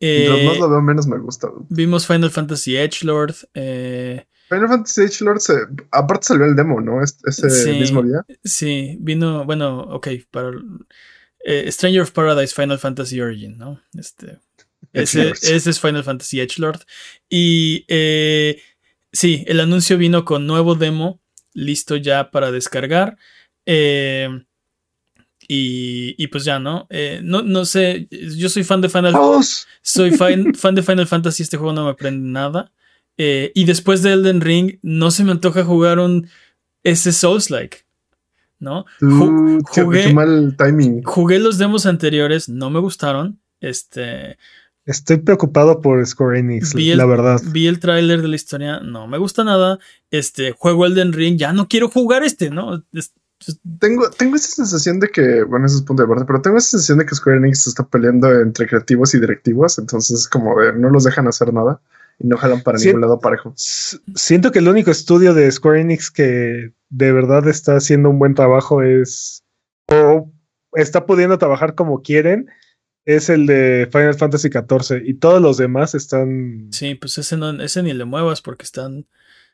Eh, más lo veo, menos me gusta. vimos Final Fantasy Edgelord. Eh, Final Fantasy Age Lord se, aparte salió el demo, ¿no? Es- Ese Sí. mismo día. sí, vino, bueno, ok, para eh, Stranger of Paradise Final Fantasy Origin, ¿no? Este, ese, Edgelord. ese es Final Fantasy Edgelord. Y eh, sí, el anuncio vino con nuevo demo, listo ya para descargar. Eh, y, y pues ya, ¿no? Eh, ¿no? No sé, yo soy fan de Final ¡Vamos! soy fan, [LAUGHS] fan de Final Fantasy, este juego no me aprende nada. Eh, y después de Elden Ring, no se me antoja jugar un ese Souls-like, ¿no? Ju- Tú, qué- jugué- qué mal timing. Jugué los demos anteriores, no me gustaron. Este, Estoy preocupado por Square Enix, Vi el- la verdad. vi el tráiler de la historia, no me gusta nada. Este, juego Elden Ring, ya no quiero jugar este, ¿no? Es- Tengo, tengo esa sensación de que, bueno, ese es punto de parte, pero tengo esa sensación de que Square Enix se está peleando entre creativos y directivos, entonces como de no los dejan hacer nada y no jalan para ningún lado parejo. Siento que el único estudio de Square Enix que de verdad está haciendo un buen trabajo es. o está pudiendo trabajar como quieren. Es el de Final Fantasy XIV. Y todos los demás están. sí, pues ese, no, ese ni le muevas porque están,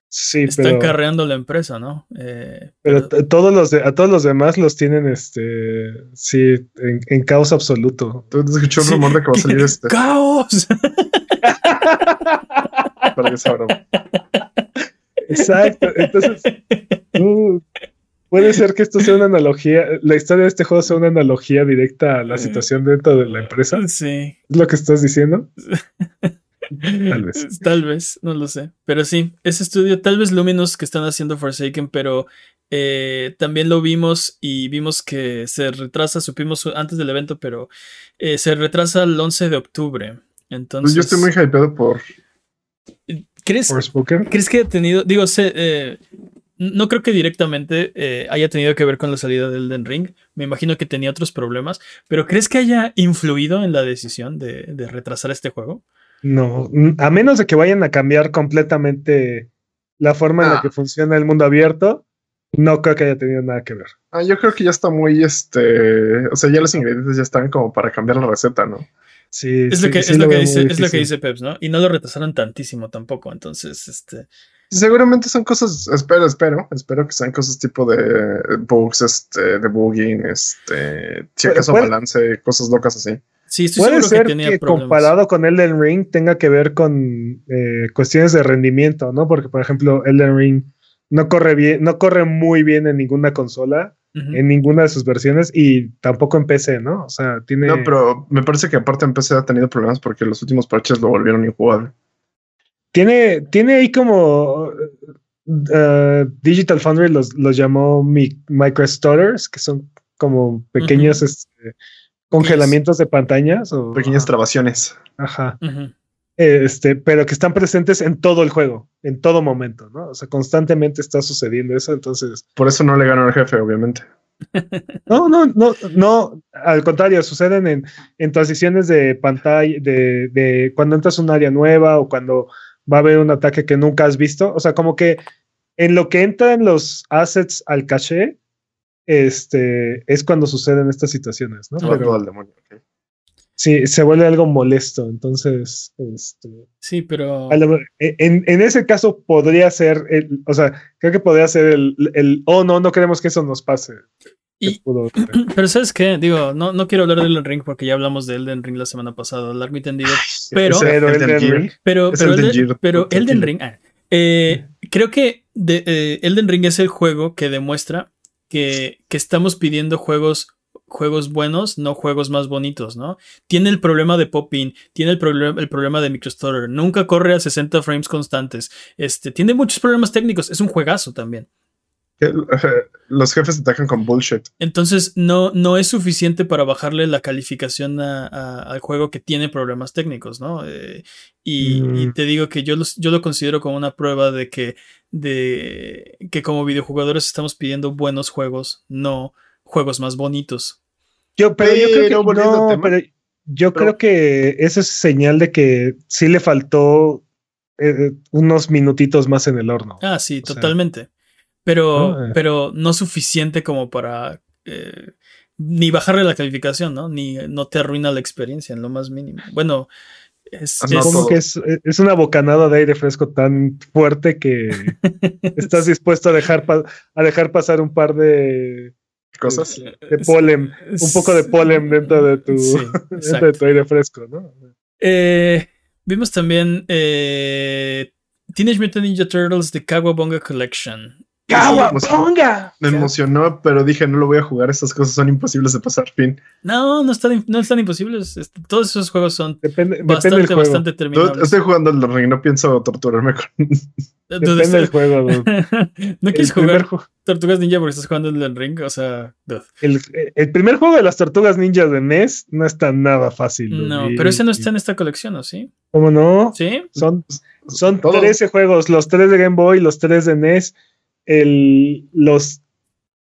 Sí, están pero. carreando la empresa, ¿no? Eh, Pero todos los de- a todos los demás los tienen este. Sí, en, en caos absoluto. Tú escuché un Sí. rumor de que va a salir [LAUGHS] este ¡Caos! [LAUGHS] para que. Exacto. Entonces. tú [LAUGHS] Puede [LAUGHS] ser que esto sea una analogía, la historia de este juego sea una analogía directa a la situación dentro de la empresa. Sí. ¿Es lo que estás diciendo? [LAUGHS] Tal vez. Tal vez, no lo sé. Pero sí, ese estudio, tal vez Luminous que están haciendo Forsaken, pero eh, también lo vimos y vimos que se retrasa, supimos antes del evento, pero eh, se retrasa el 11 de octubre. Entonces, Yo estoy muy hypeado por. ¿crees. ¿crees que ha tenido, digo, sé, eh, no creo que directamente eh, haya tenido que ver con la salida del Elden Ring. Me imagino que tenía otros problemas, pero ¿crees que haya influido en la decisión de, de retrasar este juego? No, a menos de que vayan a cambiar completamente la forma en la Ah. que funciona el mundo abierto, no creo que haya tenido nada que ver. Ah, yo creo que ya está muy, este, o sea, ya los ingredientes ya están como para cambiar la receta, ¿no? Sí, Es sí, lo que, sí es lo que dice, es lo que dice Peps, ¿no? Y no lo retrasaron tantísimo tampoco. Entonces, este. Seguramente son cosas, espero, espero, espero que sean cosas tipo de bugs, este, debugging, este, si acaso puede- balance, cosas locas así. Sí, estoy Puede seguro ser que que, tenía problemas. comparado con Elden Ring tenga que ver con eh, cuestiones de rendimiento, ¿no? Porque, por ejemplo, Elden Ring no corre bien, no corre muy bien en ninguna consola, en ninguna de sus versiones y tampoco en PC, ¿no? O sea, tiene. No, pero me parece que aparte en PC ha tenido problemas porque los últimos parches lo volvieron injugable. Tiene, tiene ahí como uh, Digital Foundry los, los llamó mi, microstutters, que son como pequeños este, congelamientos de pantallas o Pequeñas trabaciones. ajá, este, pero que están presentes en todo el juego, en todo momento, ¿no? O sea, constantemente está sucediendo eso, entonces Por eso no le ganó al jefe, obviamente. [LAUGHS] no, no, no, no, al contrario, suceden en, en transiciones de pantalla, de, de cuando entras a un área nueva o cuando va a haber un ataque que nunca has visto. O sea, como que en lo que entran los assets al caché, este, es cuando suceden estas situaciones, ¿no? Pero todo al demonio. sí, se vuelve algo molesto. Entonces, este, Sí, pero. lo- en, en ese caso podría ser, el- o sea, creo que podría ser el, el, oh, no, no queremos que eso nos pase. Y- [CLEARS THROAT] Pero ¿sabes qué? Digo, no, no quiero hablar de Elden Ring porque ya hablamos de Elden Ring la semana pasada, largo y tendido. Pero- Pero Elden. Pero, Elden pero Ring. ah, eh, creo que de- eh, Elden Ring es el juego que demuestra que, que estamos pidiendo juegos, juegos buenos, no juegos más bonitos, ¿no? Tiene el problema de pop-in, tiene el, problema el problema de microstutter, nunca corre a 60 frames constantes, este, tiene muchos problemas técnicos, es un juegazo también. Eh, Los jefes atacan con bullshit. Entonces no, no es suficiente para bajarle la calificación a- a- al juego que tiene problemas técnicos, ¿no? Eh, y, Mm. y te digo que yo, los- yo lo considero como una prueba de que, de que como videojugadores estamos pidiendo buenos juegos, no juegos más bonitos. Yo, pero, yo creo que no, tema. pero yo Pero- creo que eso es señal de que sí le faltó eh, unos minutitos más en el horno. Ah, sí, O sea, totalmente. Pero, Ah. pero no suficiente como para eh, ni bajarle la calificación, ¿no? Ni no te arruina la experiencia en lo más mínimo. Bueno, es, Ah, no, es- que es, es una bocanada de aire fresco tan fuerte que [LAUGHS] estás dispuesto a dejar, pa- a dejar pasar un par de, Cosas. de polen, un poco de polen dentro de tu, Sí, [LAUGHS] dentro de tu aire fresco, ¿no? Eh, vimos también eh, Teenage Mutant Ninja Turtles de Kawabonga Collection. ¡Cowabunga! Me emocionó, pero dije, no lo voy a jugar. Estas cosas son imposibles de pasar fin. No, no están, no están imposibles. Este, Todos esos juegos son Depende, bastante, bastante terminables. Estoy jugando el ring, no pienso torturarme con. [LAUGHS] Depende del [LAUGHS] juego. dude. no quieres jugar ju- Tortugas Ninja porque estás jugando el ring, o sea. El, el primer juego de las tortugas ninjas de NES no está nada fácil. dude. No, Y- pero ese no está en esta colección, ¿o sí? ¿Cómo no? ¿Sí? Son, son Todo. 13 juegos, los 3 de Game Boy, los 3 de NES, el, los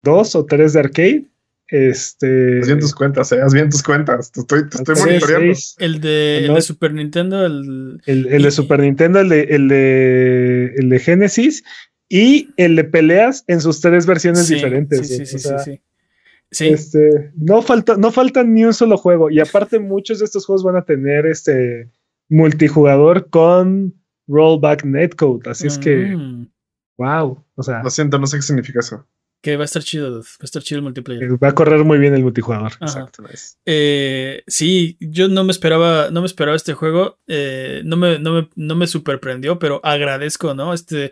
2 o 3 de arcade. Este. Haz bien tus cuentas, eh. Haz bien tus cuentas. Te estoy, te estoy tres, monitoreando. El de, el No. de Super Nintendo, el... el, el de Y- Super Nintendo, el de, el de, el de Genesis y el de peleas en sus tres versiones Sí, diferentes. Sí, sí, o sí, sea, sí, sí. Sí, Este, no falta, no falta ni un solo juego. Y aparte, muchos de estos juegos van a tener este multijugador con rollback netcode. Así es que, Mm, wow. O sea, Lo siento, no sé qué significa eso. que va a estar chido. Va a estar chido el multiplayer. va a correr muy bien el multijugador. Exacto. Eh, sí, yo no me esperaba, no me esperaba este juego. eh, no me, no me, no me superprendió, pero agradezco, ¿no? Este.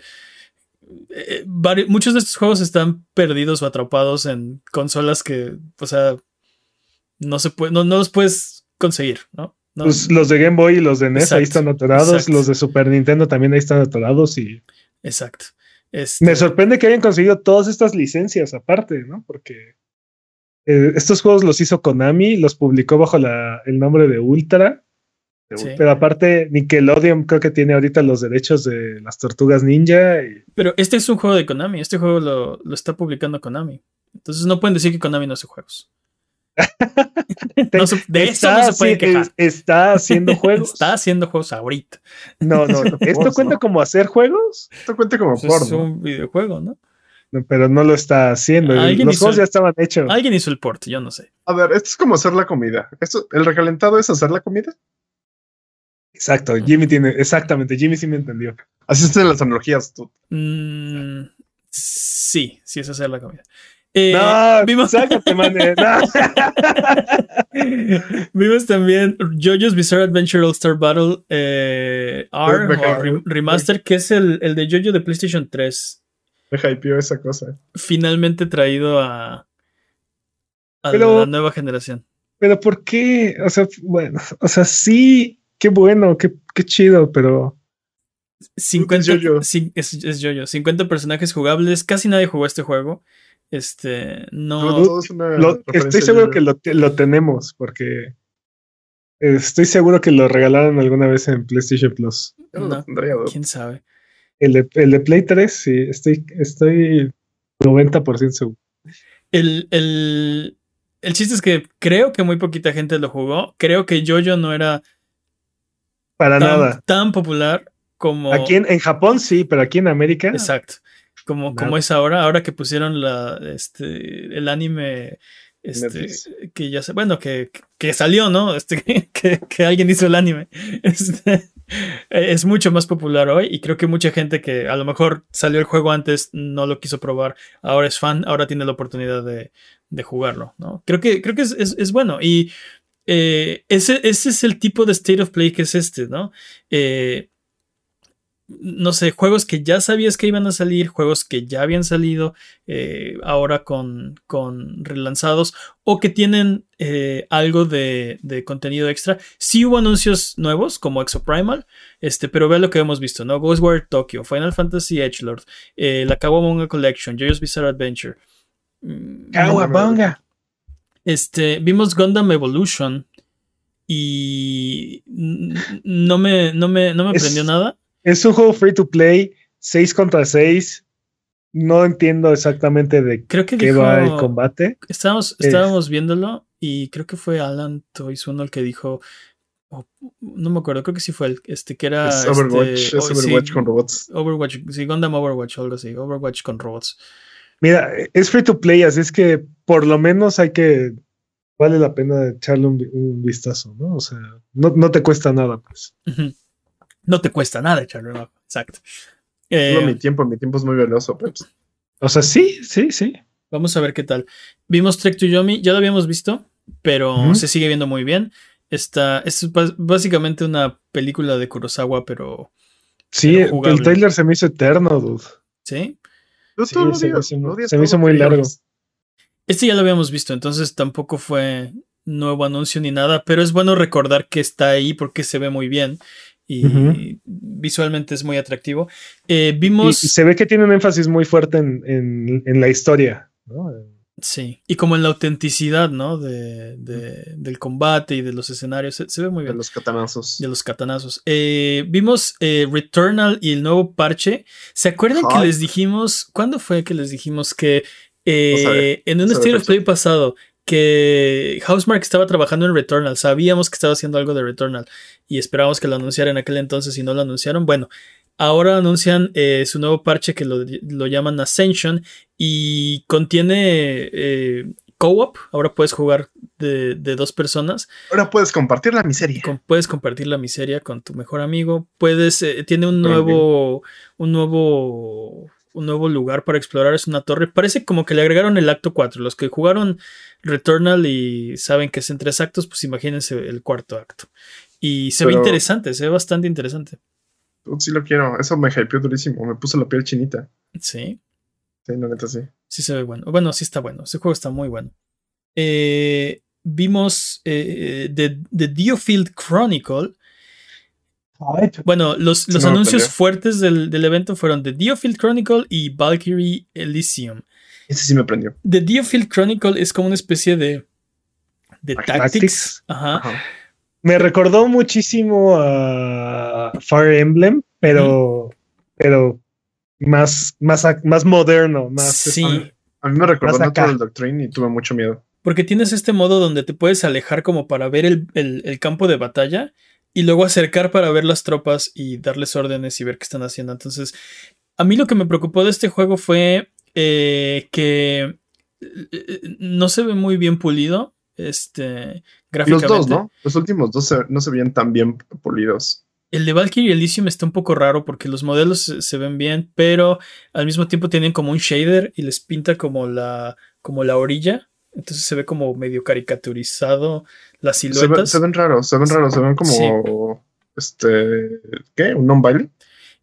eh, vari- muchos de estos juegos están perdidos o atrapados en consolas que, o sea, no se puede, no, no los puedes conseguir, ¿no? No, Pues los de Game Boy y los de NES ahí están atorados, exacto. los de Super Nintendo también ahí están atorados y Exacto. Este, me sorprende que hayan conseguido todas estas licencias aparte, ¿no? Porque eh, estos juegos los hizo Konami, los publicó bajo la- el nombre de Ultra, Sí. pero aparte Nickelodeon creo que tiene ahorita los derechos de las Tortugas Ninja y Pero este es un juego de Konami, este juego lo, lo está publicando Konami. Entonces no pueden decir que Konami no hace juegos. No se- de eso está, no se pueden haci- quejar. es- está haciendo [LAUGHS] juegos. Está haciendo juegos ahorita. No, no, no. [LAUGHS] ¿Esto cuenta ¿no? como hacer juegos? Esto cuenta como Pues es porno. un videojuego, ¿no? No, pero no lo está haciendo. Los juegos el- ya estaban hechos. Alguien hizo el port, yo no sé. A ver, esto es como hacer la comida. Esto, ¿El recalentado es hacer la comida? Exacto, Jimmy tiene, exactamente, Jimmy sí me entendió. Así están las analogías. Tú. Mm, sí, sí es hacer la comida. Eh, no, vimos, [LAUGHS] sácate, mané. No. [LAUGHS] vimos también JoJo's Bizarre Adventure All Star Battle eh, R o Remaster, que es el, el de JoJo de PlayStation 3, Me hypeó esa cosa. finalmente traído a, a Pero- la nueva generación. Pero ¿por qué? O sea, bueno, o sea, sí, qué bueno, qué, qué chido, pero 50, JoJo. sí, es, es JoJo. 50 personajes jugables. Casi nadie jugó este juego. Este, no. Todo es una lo- estoy seguro que lo, lo tenemos, porque estoy seguro que lo regalaron alguna vez en PlayStation Plus. No No. ¿Quién sabe? El de, el de Play 3, sí, estoy, estoy 90% seguro. El, el, el chiste es que creo que muy poquita gente lo jugó. Creo que JoJo no era Para tan, nada. tan popular como. Aquí en, en Japón sí, pero aquí en América. Exacto. Como, como es ahora, ahora que pusieron la, este, el anime. Este, que ya sé, bueno, que, que salió, ¿no? Este, [LAUGHS] que, que alguien hizo el anime. [LAUGHS] Este, es mucho más popular hoy y creo que mucha gente que a lo mejor salió el juego antes, no lo quiso probar, ahora es fan, ahora tiene la oportunidad de, de jugarlo, ¿no? Creo que, creo que es, es- es bueno y eh, ese, ese es el tipo de state of play que es este, ¿no? Eh, no sé, juegos que ya sabías que iban a salir, juegos que ya habían salido eh, ahora con, con relanzados o que tienen eh, algo de, de contenido extra. Sí hubo anuncios nuevos como Exoprimal, este, pero ve lo que hemos visto, ¿no? Ghostwire Tokyo, Final Fantasy Edgelord, eh, la Kawabonga Collection, JoJo's Bizarre Adventure. Mm, Kawabonga. este, vimos Gundam Evolution y no me, no me, no me Es- prendió nada. Es un juego free to play, 6 contra 6. No entiendo exactamente de Creo que qué dijo, va el combate. estábamos, Es- estábamos viéndolo y creo que fue Alan Toys uno el que dijo, no me acuerdo, creo que sí fue el, este, que era Es este, Overwatch, es Overwatch sí, con robots. Overwatch, sí, Gundam Overwatch, algo así, Overwatch con robots. Mira, es free to play, así es que por lo menos hay que. Vale la pena echarle un, vi- un vistazo, ¿no? O sea, no, no te cuesta nada, pues. No te cuesta nada echarle un ojo, exacto. Eh, Solo mi tiempo, mi tiempo es muy valioso, Peps. O sea, sí, sí, sí. Vamos a ver qué tal. Vimos Trek to Yomi, ya lo habíamos visto, pero se sigue viendo muy bien. Esta es básicamente una película de Kurosawa, pero Sí, Pero el trailer se me hizo eterno, dude. sí. Yo Sí, todo lo se me odias, hizo- lo odias se me hizo muy largo. Este ya lo habíamos visto, entonces tampoco fue nuevo anuncio ni nada, pero es bueno recordar que está ahí porque se ve muy bien y visualmente es muy atractivo. Eh, vimos, y se ve que tiene un énfasis muy fuerte en, en- en la historia, ¿no? sí, y como en la autenticidad, ¿no? De, de- del combate y de los escenarios, se, se ve muy De bien. los catanazos. De los katanazos. Eh, vimos eh, Returnal y el nuevo parche. ¿Se acuerdan que les dijimos? ¿Cuándo fue que les dijimos que eh, No sabe, en un State of. Play pasado que Housemark estaba trabajando en Returnal? Sabíamos que estaba haciendo algo de Returnal y esperábamos que lo anunciara en aquel entonces y no lo anunciaron. Bueno, ahora anuncian eh, su nuevo parche que lo, lo llaman Ascension y contiene eh, co-op. Ahora puedes jugar de, de dos personas. Ahora puedes compartir la miseria. Con- puedes compartir la miseria con tu mejor amigo. Puedes, eh, tiene un nuevo, un nuevo, un nuevo lugar para explorar. Es una torre. Parece como que le agregaron el acto 4. Los que jugaron Returnal y saben que es en tres actos, pues imagínense el cuarto acto. Y se ve interesante, se ve bastante interesante. Sí lo quiero. Eso me hypeó durísimo. Me puso la piel chinita. Sí. Sí, la neta sí. Sí se ve bueno. Bueno, sí está bueno. Ese juego está muy bueno. Eh, vimos eh, The, The Diofield Chronicle. Bueno, los, los no anuncios peleó. fuertes del, del evento fueron The Diofield Chronicle y Valkyrie Elysium. Ese sí me prendió. The Diofield Chronicle es como una especie de, de Tactics. tactics. Ajá. Ajá. Me recordó muchísimo a Fire Emblem, pero, pero más, más, más moderno, más Sí. este, A mí me recordó acá. Natural Doctrine y tuve mucho miedo. Porque tienes este modo donde te puedes alejar como para ver el, el- el campo de batalla y luego acercar para ver las tropas y darles órdenes y ver qué están haciendo. Entonces, a mí lo que me preocupó de este juego fue eh, que eh, no se ve muy bien pulido. Este, Los gráficamente. dos, ¿no? Los últimos dos se- no se veían tan bien pulidos. El de Valkyrie Elysium está un poco raro porque los modelos se, se ven bien, pero al mismo tiempo tienen como un shader y les pinta como la, como la orilla. Entonces se ve como medio caricaturizado las Se, ve- siluetas. se ven raros, se ven raros, se ven como. Este. ¿Qué? ¿Un non-baile?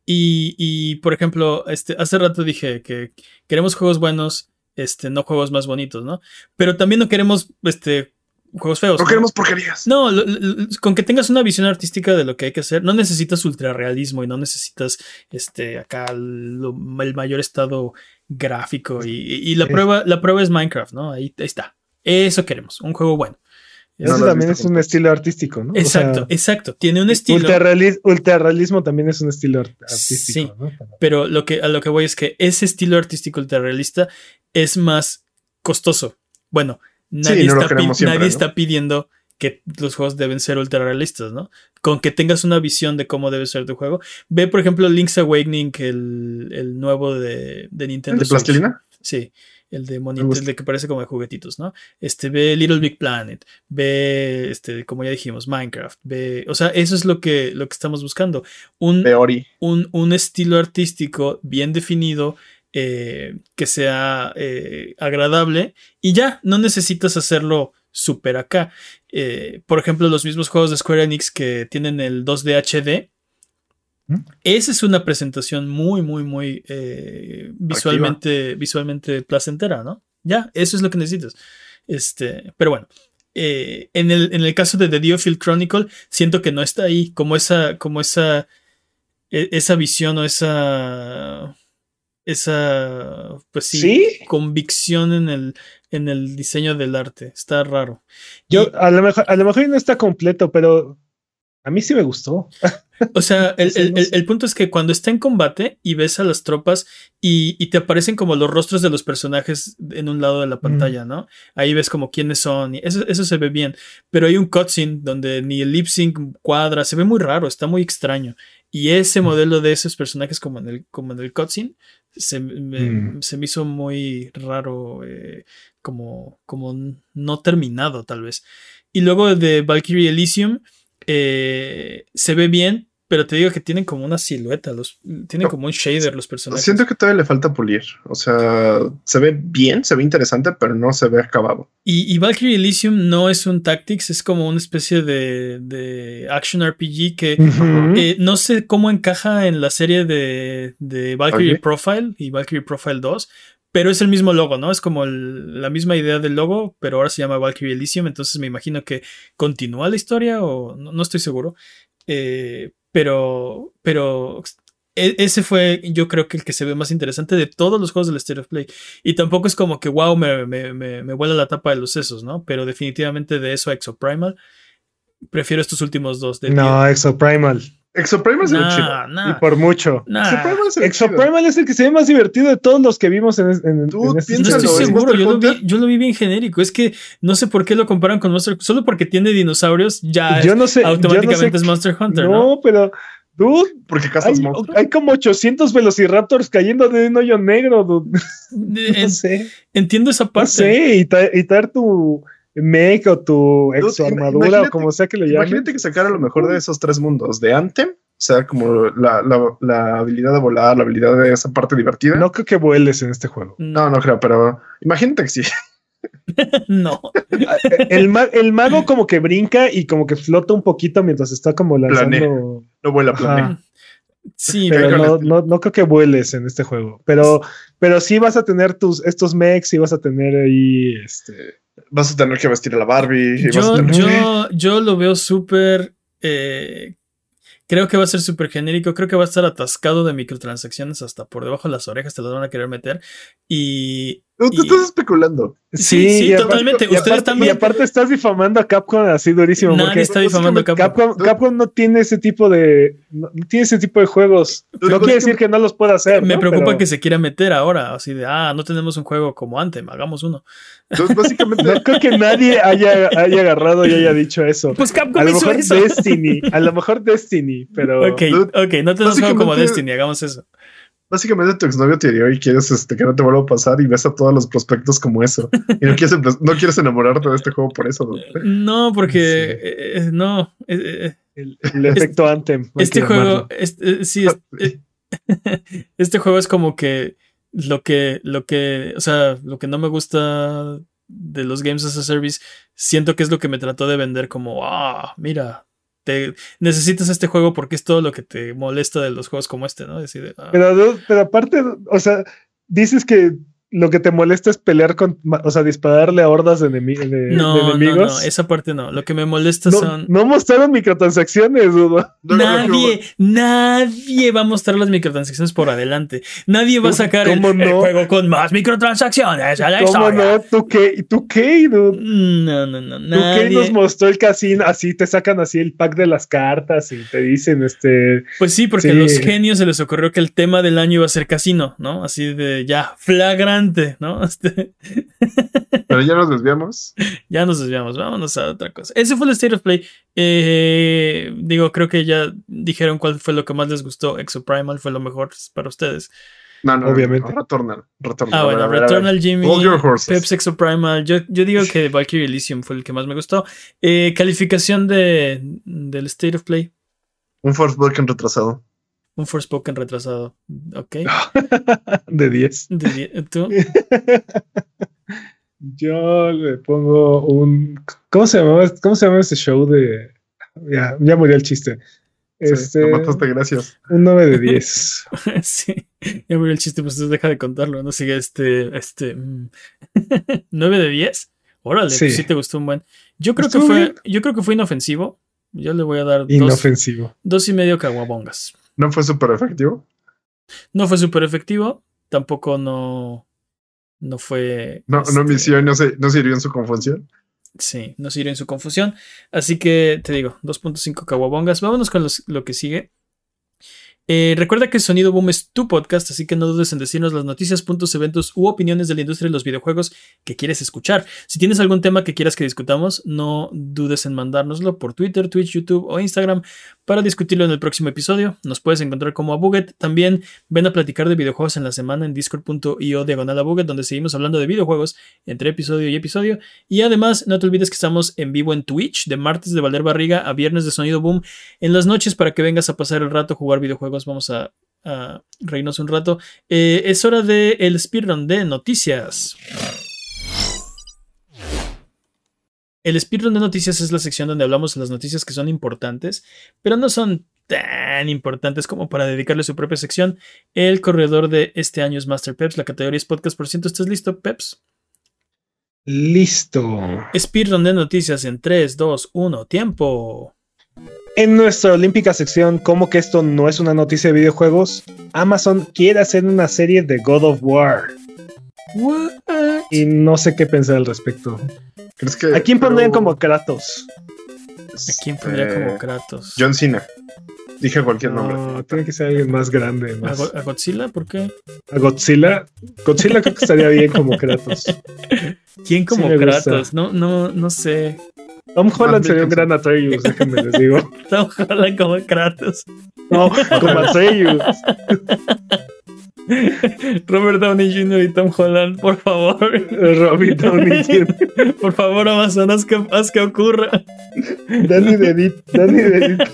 Y, y, por ejemplo, este, hace rato dije que queremos juegos buenos, este, no juegos más bonitos, ¿no? Pero también no queremos este, juegos feos. No ¿no? queremos porquerías. No, lo- lo- con que tengas una visión artística de lo que hay que hacer, no necesitas ultrarrealismo y no necesitas este acá lo- el mayor estado gráfico y, y la prueba la prueba es Minecraft, ¿no? Ahí, ahí está. Eso queremos, un juego bueno. No Eso también es un estilo artístico, ¿no? O Exacto, sea, exacto. Tiene un estilo, ultrarreali- ultrarrealismo también es un estilo art- artístico, Sí. ¿no? pero lo que, a lo que voy es que ese estilo artístico ultrarrealista es más costoso. Bueno, nadie, no está, siempre, nadie ¿no? está pidiendo que los juegos deben ser ultrarrealistas, ¿no? Con que tengas una visión de cómo debe ser tu juego. Ve, por ejemplo, Link's Awakening, el, el nuevo de, de ¿El Nintendo de Switch. plastilina? Sí, el de Me monito, gusta. el de que parece como de juguetitos, ¿no? Este, ve Little Big Planet, ve, este, como ya dijimos, Minecraft, ve, o sea, eso es lo que, lo que estamos buscando. Un, De un, un estilo artístico bien definido, eh, que sea eh, agradable y ya, no necesitas hacerlo súper acá. Eh, por ejemplo, los mismos juegos de Square Enix que tienen el 2D HD. ¿Mm? Esa es una presentación muy, muy, muy eh, visualmente, visualmente placentera, ¿no? Ya, eso es lo que necesitas. Este, pero bueno, eh, en, el, en el caso de The Diofield Chronicle, siento que no está ahí como esa, como esa, e- esa visión o esa, esa, pues sí, Sí, convicción en el, en el diseño del arte. Está raro. yo Y- a lo mejor, a lo mejor no está completo, pero a mí sí me gustó. [LAUGHS] O sea, el, [LAUGHS] el- el punto es que cuando está en combate y ves a las tropas y, y te aparecen como los rostros de los personajes en un lado de la pantalla, ¿no? Ahí ves como quiénes son y eso, eso se ve bien. Pero hay un cutscene donde ni el lip sync cuadra, se ve muy raro, está muy extraño. Y ese modelo de esos personajes como en el, como en el cutscene se, me, Mm. se me hizo muy raro, eh, como, como no terminado tal vez. Y luego de Valkyrie Elysium eh, se ve bien, pero te digo que tienen como una silueta, los, tienen No, como un shader los personajes. Siento que todavía le falta pulir. O sea, se ve bien, se ve interesante, pero no se ve acabado. Y, y Valkyrie Elysium no es un tactics, es como una especie de, de action RPG que Ujú. eh, no sé cómo encaja en la serie de, de Valkyrie Oye. Profile y Valkyrie Profile 2, pero es el mismo logo, ¿no? Es como el- la misma idea del logo, pero ahora se llama Valkyrie Elysium, entonces me imagino que continúa la historia o no, no estoy seguro. Eh, pero, pero e- ese fue, yo creo que el que se ve más interesante de todos los juegos del State of Play. Y tampoco es como que, wow, me, me, me, me vuela la tapa de los sesos, ¿no? Pero definitivamente de eso a Exoprimal, prefiero estos últimos dos. De No, Exoprimal. Exoprimal se ve chido. Nah, Y por mucho. nah. Exoprimal es el que se ve más divertido de todos los que vimos en, es- en, Tú en este No piénsalo, estoy es seguro, yo lo, vi, Hunter. yo lo vi bien genérico. Es que no sé por qué lo comparan con Monster Solo porque tiene dinosaurios, ya Yo es- no sé. yo no automáticamente sé- es Monster Hunter, no, ¿no? pero. Dude, Porque hay, monstruos. hay como 800 velociraptors cayendo de un hoyo negro. dude. [LAUGHS] No en- sé. entiendo esa No parte. sé. Y, tra- y traer tu mech o tu exoarmadura imagínate- o como sea que lo llamen. Imagínate que sacara lo mejor de esos tres mundos. De Anthem, o sea, como la, la- la habilidad de volar, la habilidad de esa parte divertida. No, No creo que vueles en este juego. no, creo, pero imagínate que sí. [LAUGHS] [LAUGHS] No. El, ma- el mago como que brinca y como que flota un poquito mientras está como lanzando. No vuela, planea. Sí, pero pero- no, no, no creo que vueles en este juego. Pero, pero sí vas a tener tus, estos mechs y vas a tener ahí este. Vas a tener que vestir a la Barbie. Y vas a yo, tener yo, yo lo veo súper. eh, creo que va a ser súper genérico. Creo que va a estar atascado de microtransacciones hasta por debajo de las orejas. Te las van a querer meter. Y. No, tú y- estás especulando. Sí, sí, totalmente. Y Ustedes aparte, también. y aparte estás difamando a Capcom así durísimo. Nadie porque está difamando a Capcom. Capcom, Capcom no tiene ese tipo de. No, tiene ese tipo de juegos. No quiere decir que no los pueda hacer. Me ¿no? preocupa Pero que se quiera meter ahora. Así de, ah, no tenemos un juego como antes. Hagamos uno. Entonces, básicamente, No creo que nadie haya, haya agarrado y haya dicho eso. Pues Capcom A lo hizo mejor eso. Destiny. A lo mejor Destiny, pero. Ok, ok, no tenemos un juego como Destiny. Hagamos eso. Básicamente tu exnovio te hirió y quieres este, que no te vuelva a pasar y ves a todos los prospectos como eso. Y no quieres, no quieres enamorarte de este juego por eso. ¿no? No, porque. Sí. eh, eh, no. eh, eh, El, el efecto Anthem. hay Este juego, este, eh, sí, es- [LAUGHS] eh, [LAUGHS] este juego es como que lo que, lo que, o sea, lo que no me gusta de los games as a service, siento que es lo que me trató de vender como, ah, mira, te necesitas este juego porque es todo lo que te molesta de los juegos como este, ¿no? Ah, Pero, pero aparte, o sea, dices que lo que te molesta es pelear con, o sea, dispararle a hordas de, enemi- de- no, no, enemigos. no, esa parte no. Lo que me molesta no, son. no mostraron microtransacciones, dudo. No, no, no, Nadie, nadie va a mostrar las microtransacciones por adelante. Nadie va a sacar el, ¿Cómo el no? juego con más microtransacciones a la ¿Cómo historia. no? ¿Tú qué? ¿Tú qué, dude? No, no, no, ¿Tú qué nos mostró el casino? Así te sacan así el pack de las cartas y te dicen, este, Pues sí, porque a los genios se les ocurrió que el tema del año iba a ser casino, ¿no? Así de ya, flagrante, ¿no? [LAUGHS] Este, Pero ya nos desviamos. [LAUGHS] ya nos desviamos, vámonos a otra cosa. Ese fue el State of Play. Eh, digo, creo que ya dijeron cuál fue lo que más les gustó. Exoprimal fue lo mejor para ustedes. No, no, Obviamente. no, Returnal. Returnal. Ah, bueno, a ver, a ver. Returnal Jimmy, Hold your horses. Peps Exoprimal. Yo, yo digo que [LAUGHS] Valkyrie Elysium fue el que más me gustó. Eh, calificación de, del State of Play. Un Forspoken retrasado. Un Forspoken retrasado. Ok. [LAUGHS] de 10. De ¿Tú? [LAUGHS] Yo le pongo un. ¿Cómo se llamaba, cómo se llama ese show de.? Ya, ya murió el chiste. Sí, Este, lo mataste, gracias. un 9 de [LAUGHS] 10. Sí, ya murió el chiste, pues deja de contarlo, no sigue este, este, mm. 9 de 10. Órale, Sí. pues sí te gustó un buen. Yo creo que fue, bien. yo creo que fue inofensivo. Yo le voy a dar dos, Inofensivo. dos y medio caguabongas. ¿No fue súper efectivo? No fue súper efectivo, tampoco no, no fue. No, este, no misión, no, se, no sirvió en su confusión. Sí, no sirve en su confusión. Así que te digo, 2.5 caguabongas. Vámonos con los- lo que sigue. Eh, recuerda que Sonido Boom es tu podcast, así que no dudes en decirnos las noticias, puntos, eventos u opiniones de la industria de los videojuegos que quieres escuchar. Si tienes algún tema que quieras que discutamos, no dudes en mandárnoslo por Twitter, Twitch, YouTube o Instagram para discutirlo en el próximo episodio. Nos puedes encontrar como Abuget. También ven a platicar de videojuegos en la semana en discord.io diagonal Abuget, donde seguimos hablando de videojuegos entre episodio y episodio. Y además, no te olvides que estamos en vivo en Twitch, de martes de Valer Barriga a viernes de Sonido Boom, en las noches para que vengas a pasar el rato, jugar videojuegos. Vamos a, a reírnos un rato. Eh, es hora de el speedrun de noticias. El speedrun de noticias es la sección donde hablamos de las noticias que son importantes, pero no son tan importantes como para dedicarle su propia sección. El corredor de este año es Master Peps, la categoría es podcast por ciento. ¿Estás listo, Peps? Listo. Speedrun de noticias en 3, 2, 1, tiempo. En nuestra olímpica sección, como que esto no es una noticia de videojuegos, Amazon quiere hacer una serie de God of War. What? Y no sé qué pensar al respecto. ¿Crees que, ¿A quién pondrían pero- como Kratos? ¿A quién pondría Eh, como Kratos? John Cena. Dije cualquier nombre. No, tiene que ser alguien más grande. ¿A, Más. Go- a Godzilla? ¿Por qué? A Godzilla. Godzilla creo que estaría bien como Kratos. [LAUGHS] ¿Quién como gusta. Kratos? No, no, no sé. Tom Holland sería un gran Atreus, déjenme les digo. [LAUGHS] Tom Holland como Kratos. No, [LAUGHS] como Atreus. Robert Downey Jr. y Tom Holland, por favor. Robin Downey Jr. [LAUGHS] Por favor, Amazon, haz que, haz que ocurra. Danny DeVito. Danny DeVito.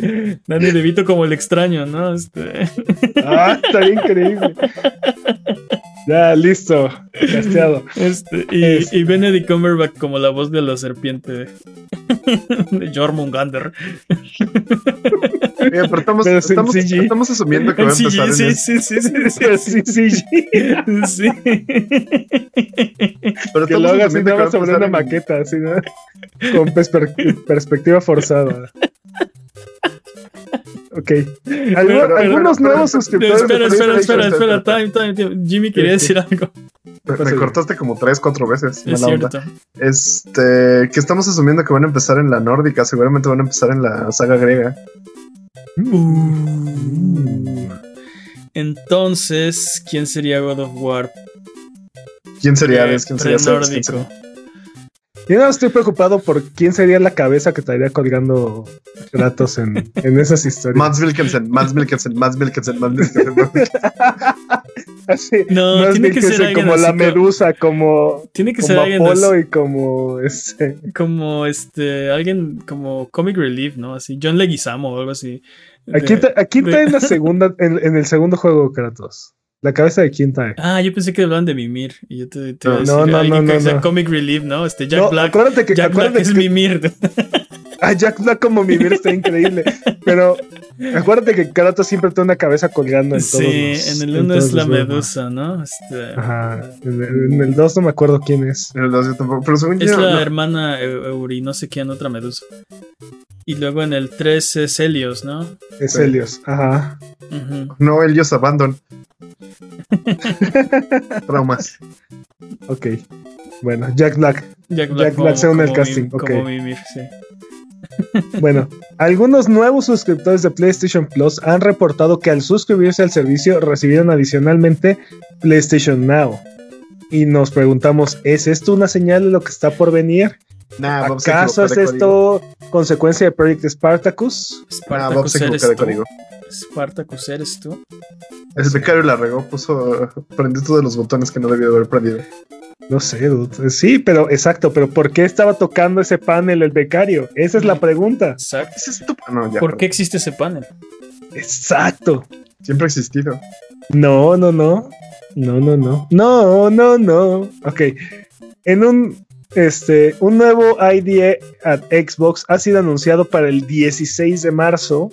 [LAUGHS] Danny DeVito como el extraño, ¿no? Este... Ah, estaría increíble. Ya, listo. Casteado. Este, y, Es- y Benedict Cumberbatch como la voz de la serpiente [LAUGHS] de pero estamos, Pero sin estamos, CG. estamos asumiendo que va a empezar sí, en sí, el- sí, sí, sí, [LAUGHS] Sí, sí, sí. sí. pero Que lo haga así asumiendo nada que va a más sobre una en- maqueta, así, ¿no? Con perspectiva forzada. Ok. Pero- algunos pero- nuevos suscriptores. espera, espera, espera, espera, time, time, time. Jimmy quería Sí, sí. decir algo. Me, me cortaste como tres, cuatro veces. Es mala onda. cierto. Este, que estamos asumiendo que van a empezar en la nórdica, seguramente van a empezar en la saga griega. Uh. Entonces, ¿quién sería God of War? ¿Quién sería Eh, Hades? ¿Quién sería Zeus? ¿Quién sería- Yo no estoy preocupado por quién sería la cabeza que estaría colgando Kratos en, en esas historias. Mads Mikkelsen, Mads Mikkelsen, Mads Mikkelsen, Mads Mikkelsen. [LAUGHS] Mads Mikkelsen. Así, No, tiene que ser como la medusa, como, Tiene que ser como alguien Apolo así- y como este. como este, alguien como comic relief, ¿no? Así, John Leguizamo o algo así. ¿A quién, De- tra- a quién de- trae en la [LAUGHS] segunda, en, en el segundo juego Kratos? La cabeza de quién trae. Ah, yo pensé que hablaban de Mimir. Y yo te, te No, decir, no, no, no, que sea no. comic relief, ¿no? Este, Jack no, Black. acuérdate que, Jack Black es que Mimir. [LAUGHS] [LAUGHS] ah, Jack Black como Mimir está increíble. Pero acuérdate que Kratos siempre tiene una cabeza colgando en todos Sí, los- en el en 1 todos es la medusa, ¿no? Este, Ajá. En el, en el 2 no me acuerdo quién es. En el dos yo tampoco, pero según es yo, la no. hermana Eu- Euri, no sé quién, otra medusa. Y luego en el 3 es Helios, ¿no? Es. Helios. Ajá. No, ellos abandon. [LAUGHS] Traumas. Ok. Bueno, Jack Black. Jack Black, Jack Black se une al como casting, Mim- ok. Como Mimir, sí. [LAUGHS] Bueno, algunos nuevos suscriptores de PlayStation Plus han reportado que al suscribirse al servicio recibieron adicionalmente PlayStation Now. Y nos preguntamos, ¿es esto una señal de lo que está por venir? Nah, ¿Acaso es código. esto consecuencia de Project Spartacus? Nah, Bob Spartacus se tú. Spartacus eres tú. El becario la regó, puso, [LAUGHS] prendió todos los botones que no debía de haber prendido. No sé, dude. sí, pero exacto, pero ¿por qué estaba tocando ese panel el becario? Esa es la pregunta. Exacto. ¿Es esto? No, ya. ¿Por qué existe ese panel? Exacto. Siempre ha existido. No, no, no. No, no, no. No, no, no. Ok. En un este un nuevo ID at Xbox ha sido anunciado para el 16 de marzo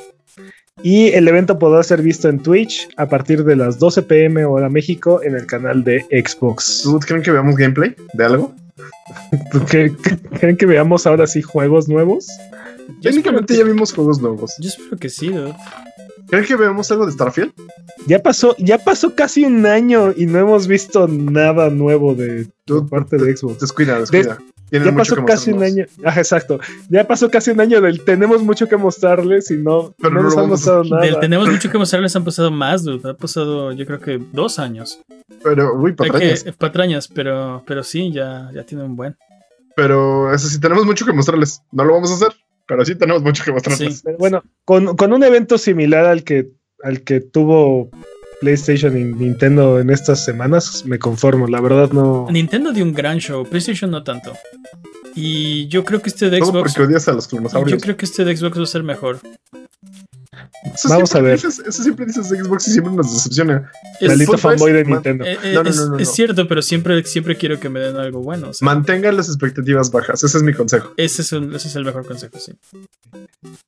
y el evento podrá ser visto en Twitch a partir de las 12 pm hora México en el canal de Xbox. ¿Tú creen que veamos gameplay de algo? ¿Qué- qué- ¿Creen que veamos ahora sí juegos nuevos? Yo Técnicamente ya vimos juegos nuevos. yo espero que sí, dude. ¿Creen que veamos algo de Starfield? Ya pasó, ya pasó casi un año y no hemos visto nada nuevo de parte de Xbox. Descuida, descuida. Tienen Ya pasó casi un año. [LAUGHS] Ajá, exacto. Ya pasó casi un año del tenemos mucho que mostrarles y no, Pero no no nos han mostrado nada. Del tenemos [LAUGHS] mucho que mostrarles, han pasado más, dude. Ha pasado, yo creo que dos años. Pero, uy, patrañas. que- patrañas, pero, pero sí, ya, ya tiene un buen. Pero eso sí, tenemos mucho que mostrarles. No lo vamos a hacer, pero sí tenemos mucho que mostrarles. Sí. Pero bueno, con, con un evento similar al que, al que tuvo PlayStation y Nintendo en estas semanas, me conformo. La verdad no. Nintendo dio un gran show, PlayStation no tanto. Y yo creo que este de Todo Xbox. porque odias a los Yo creo que este de Xbox va a ser mejor. Eso Vamos a ver. dices- eso siempre dices de Xbox y siempre nos decepciona. Es, Maldito fanboy de Nintendo. eh, eh, No, no, es- no, no, es no. cierto, pero siempre, siempre quiero que me den algo bueno. o sea, Mantengan las expectativas bajas. Ese es mi consejo. ese, es un- ese es el mejor consejo, sí.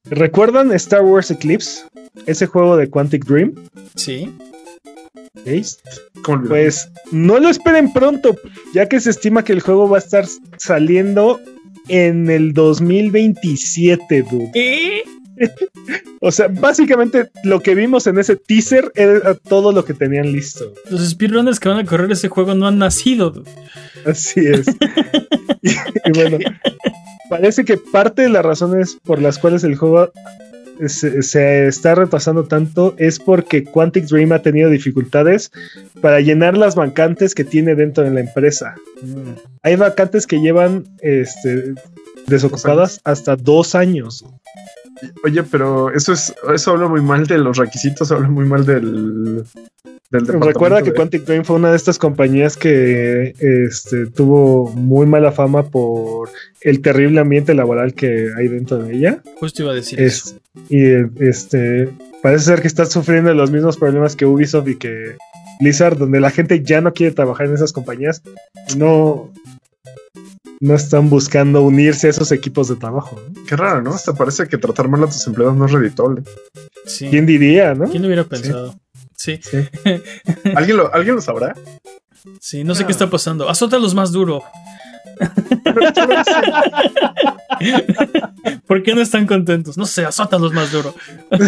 ¿Recuerdan Star Wars Eclipse? Ese juego de Quantic Dream. Sí. Pues no lo esperen pronto, ya que se estima que el juego va a estar saliendo en el 2027, dude. ¿Eh? O sea, básicamente lo que vimos en ese teaser era todo lo que tenían listo. Los speedrunners que van a correr ese juego no han nacido. dude. Así es. y, [LAUGHS] [LAUGHS] y bueno, parece que parte de las razones por las cuales el juego se, se está retrasando tanto es porque Quantic Dream ha tenido dificultades para llenar las vacantes que tiene dentro de la empresa. Mm. Hay vacantes que llevan este, desocupadas hasta dos años. Oye, pero eso es eso habla muy mal de los requisitos, habla muy mal del, Recuerda que de- Quantic Dream fue una de estas compañías que este, tuvo muy mala fama por el terrible ambiente laboral que hay dentro de ella. Justo iba a decir eso. Es, y este parece ser que está sufriendo los mismos problemas que Ubisoft y que Blizzard, donde la gente ya no quiere trabajar en esas compañías, no, no están buscando unirse a esos equipos de trabajo. ¿no? Qué raro, ¿no? Hasta parece que tratar mal a tus empleados no es redituable. Sí. ¿Quién diría, no? ¿Quién lo hubiera pensado? Sí, Sí. [LAUGHS] ¿Alguien lo, ¿Alguien lo sabrá? sí, no sé qué está pasando. Azótalos más duro. [LAUGHS] ¿Por qué no están contentos? No sé, azótalos más duro. [LAUGHS]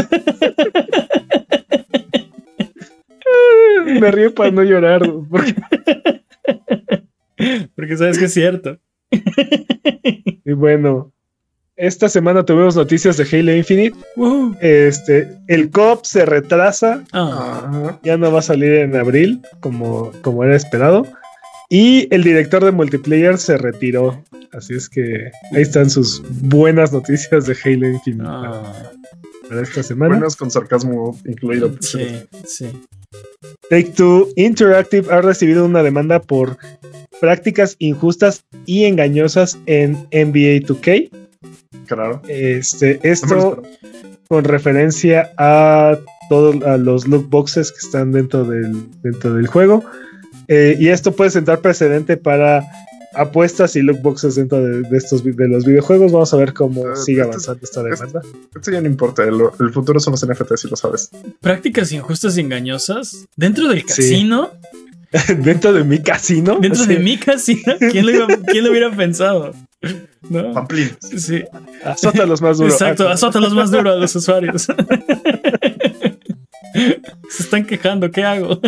Me río para no llorar. porque- Porque sabes que es cierto. [LAUGHS] Y bueno, esta semana tuvimos noticias de Halo Infinite. Este, el COP se retrasa, Ah, ya no va a salir en abril, como, como era esperado. Y el director de multiplayer se retiró. Así es que ahí están sus buenas noticias de Halo Infinite ah, para esta semana. Buenas con sarcasmo incluido. sí, sí. Take Two Interactive ha recibido una demanda por prácticas injustas y engañosas en NBA 2K. Claro. Este, esto con referencia a todos a los loot boxes que están dentro del, dentro del juego. Eh, y esto puede sentar precedente para apuestas y loot boxes dentro de, de estos de los videojuegos. Vamos a ver cómo Eh, sigue esto- avanzando esta demanda. Esto ya no importa. El, el futuro son los NFTs, si lo sabes. Prácticas injustas y engañosas. Dentro del Sí. casino. [LAUGHS] dentro de mi casino. Dentro de mi casino. [LAUGHS] ¿Quién lo, iba- quién lo hubiera pensado? ¿No? Pamplín. Sí, Azótalos más duro. exacto. Ah, Azótalos más duro a los [LAUGHS] usuarios. Se están quejando, ¿qué hago?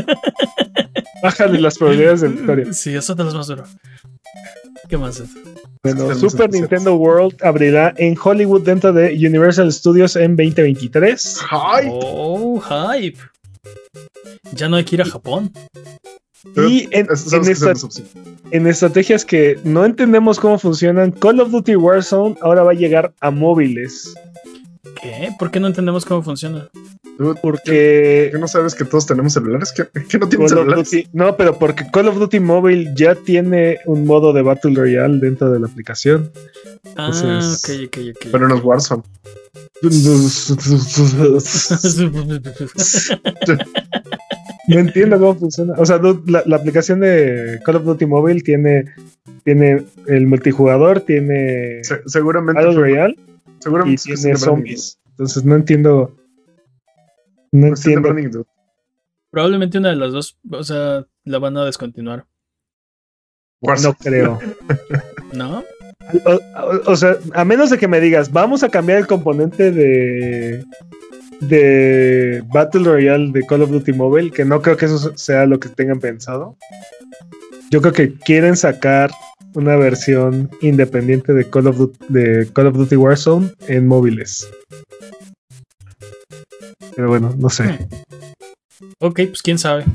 Bájale las probabilidades de victoria. Sí, azótalos más duro. ¿Qué más es? Bueno, Super. Nintendo World abrirá en Hollywood dentro de Universal Studios en 2023. ¡Ay! Oh, hype. Ya no hay que ir a Japón. Y en, esta- en estrategias que no entendemos cómo funcionan, Call of Duty Warzone ahora va a llegar a móviles. ¿Qué? ¿Por qué no entendemos cómo funciona? Porque ¿qué no sabes que todos tenemos celulares? ¿Qué, qué no tienen Call celulares? Duty, no, pero porque Call of Duty Mobile ya tiene un modo de Battle Royale dentro de la aplicación. Ah, Entonces- ok, ok, ok. Pero no es Warzone. No entiendo cómo funciona. O sea, la, la aplicación de Call of Duty Mobile tiene, tiene el multijugador, tiene Se- seguramente. Battle Royale seguramente es tiene branding, zombies. Entonces no entiendo. No de entiendo. branding. Probablemente una de las dos, o sea, la van a descontinuar. No creo. [LAUGHS] ¿No? O, o- o sea, a menos de que me digas, vamos a cambiar el componente de de Battle Royale de Call of Duty Mobile, que no creo que eso sea lo que tengan pensado. Yo creo que quieren sacar una versión independiente de Call of Duty, Warzone en móviles. Pero bueno, no sé. Ok, pues quién sabe.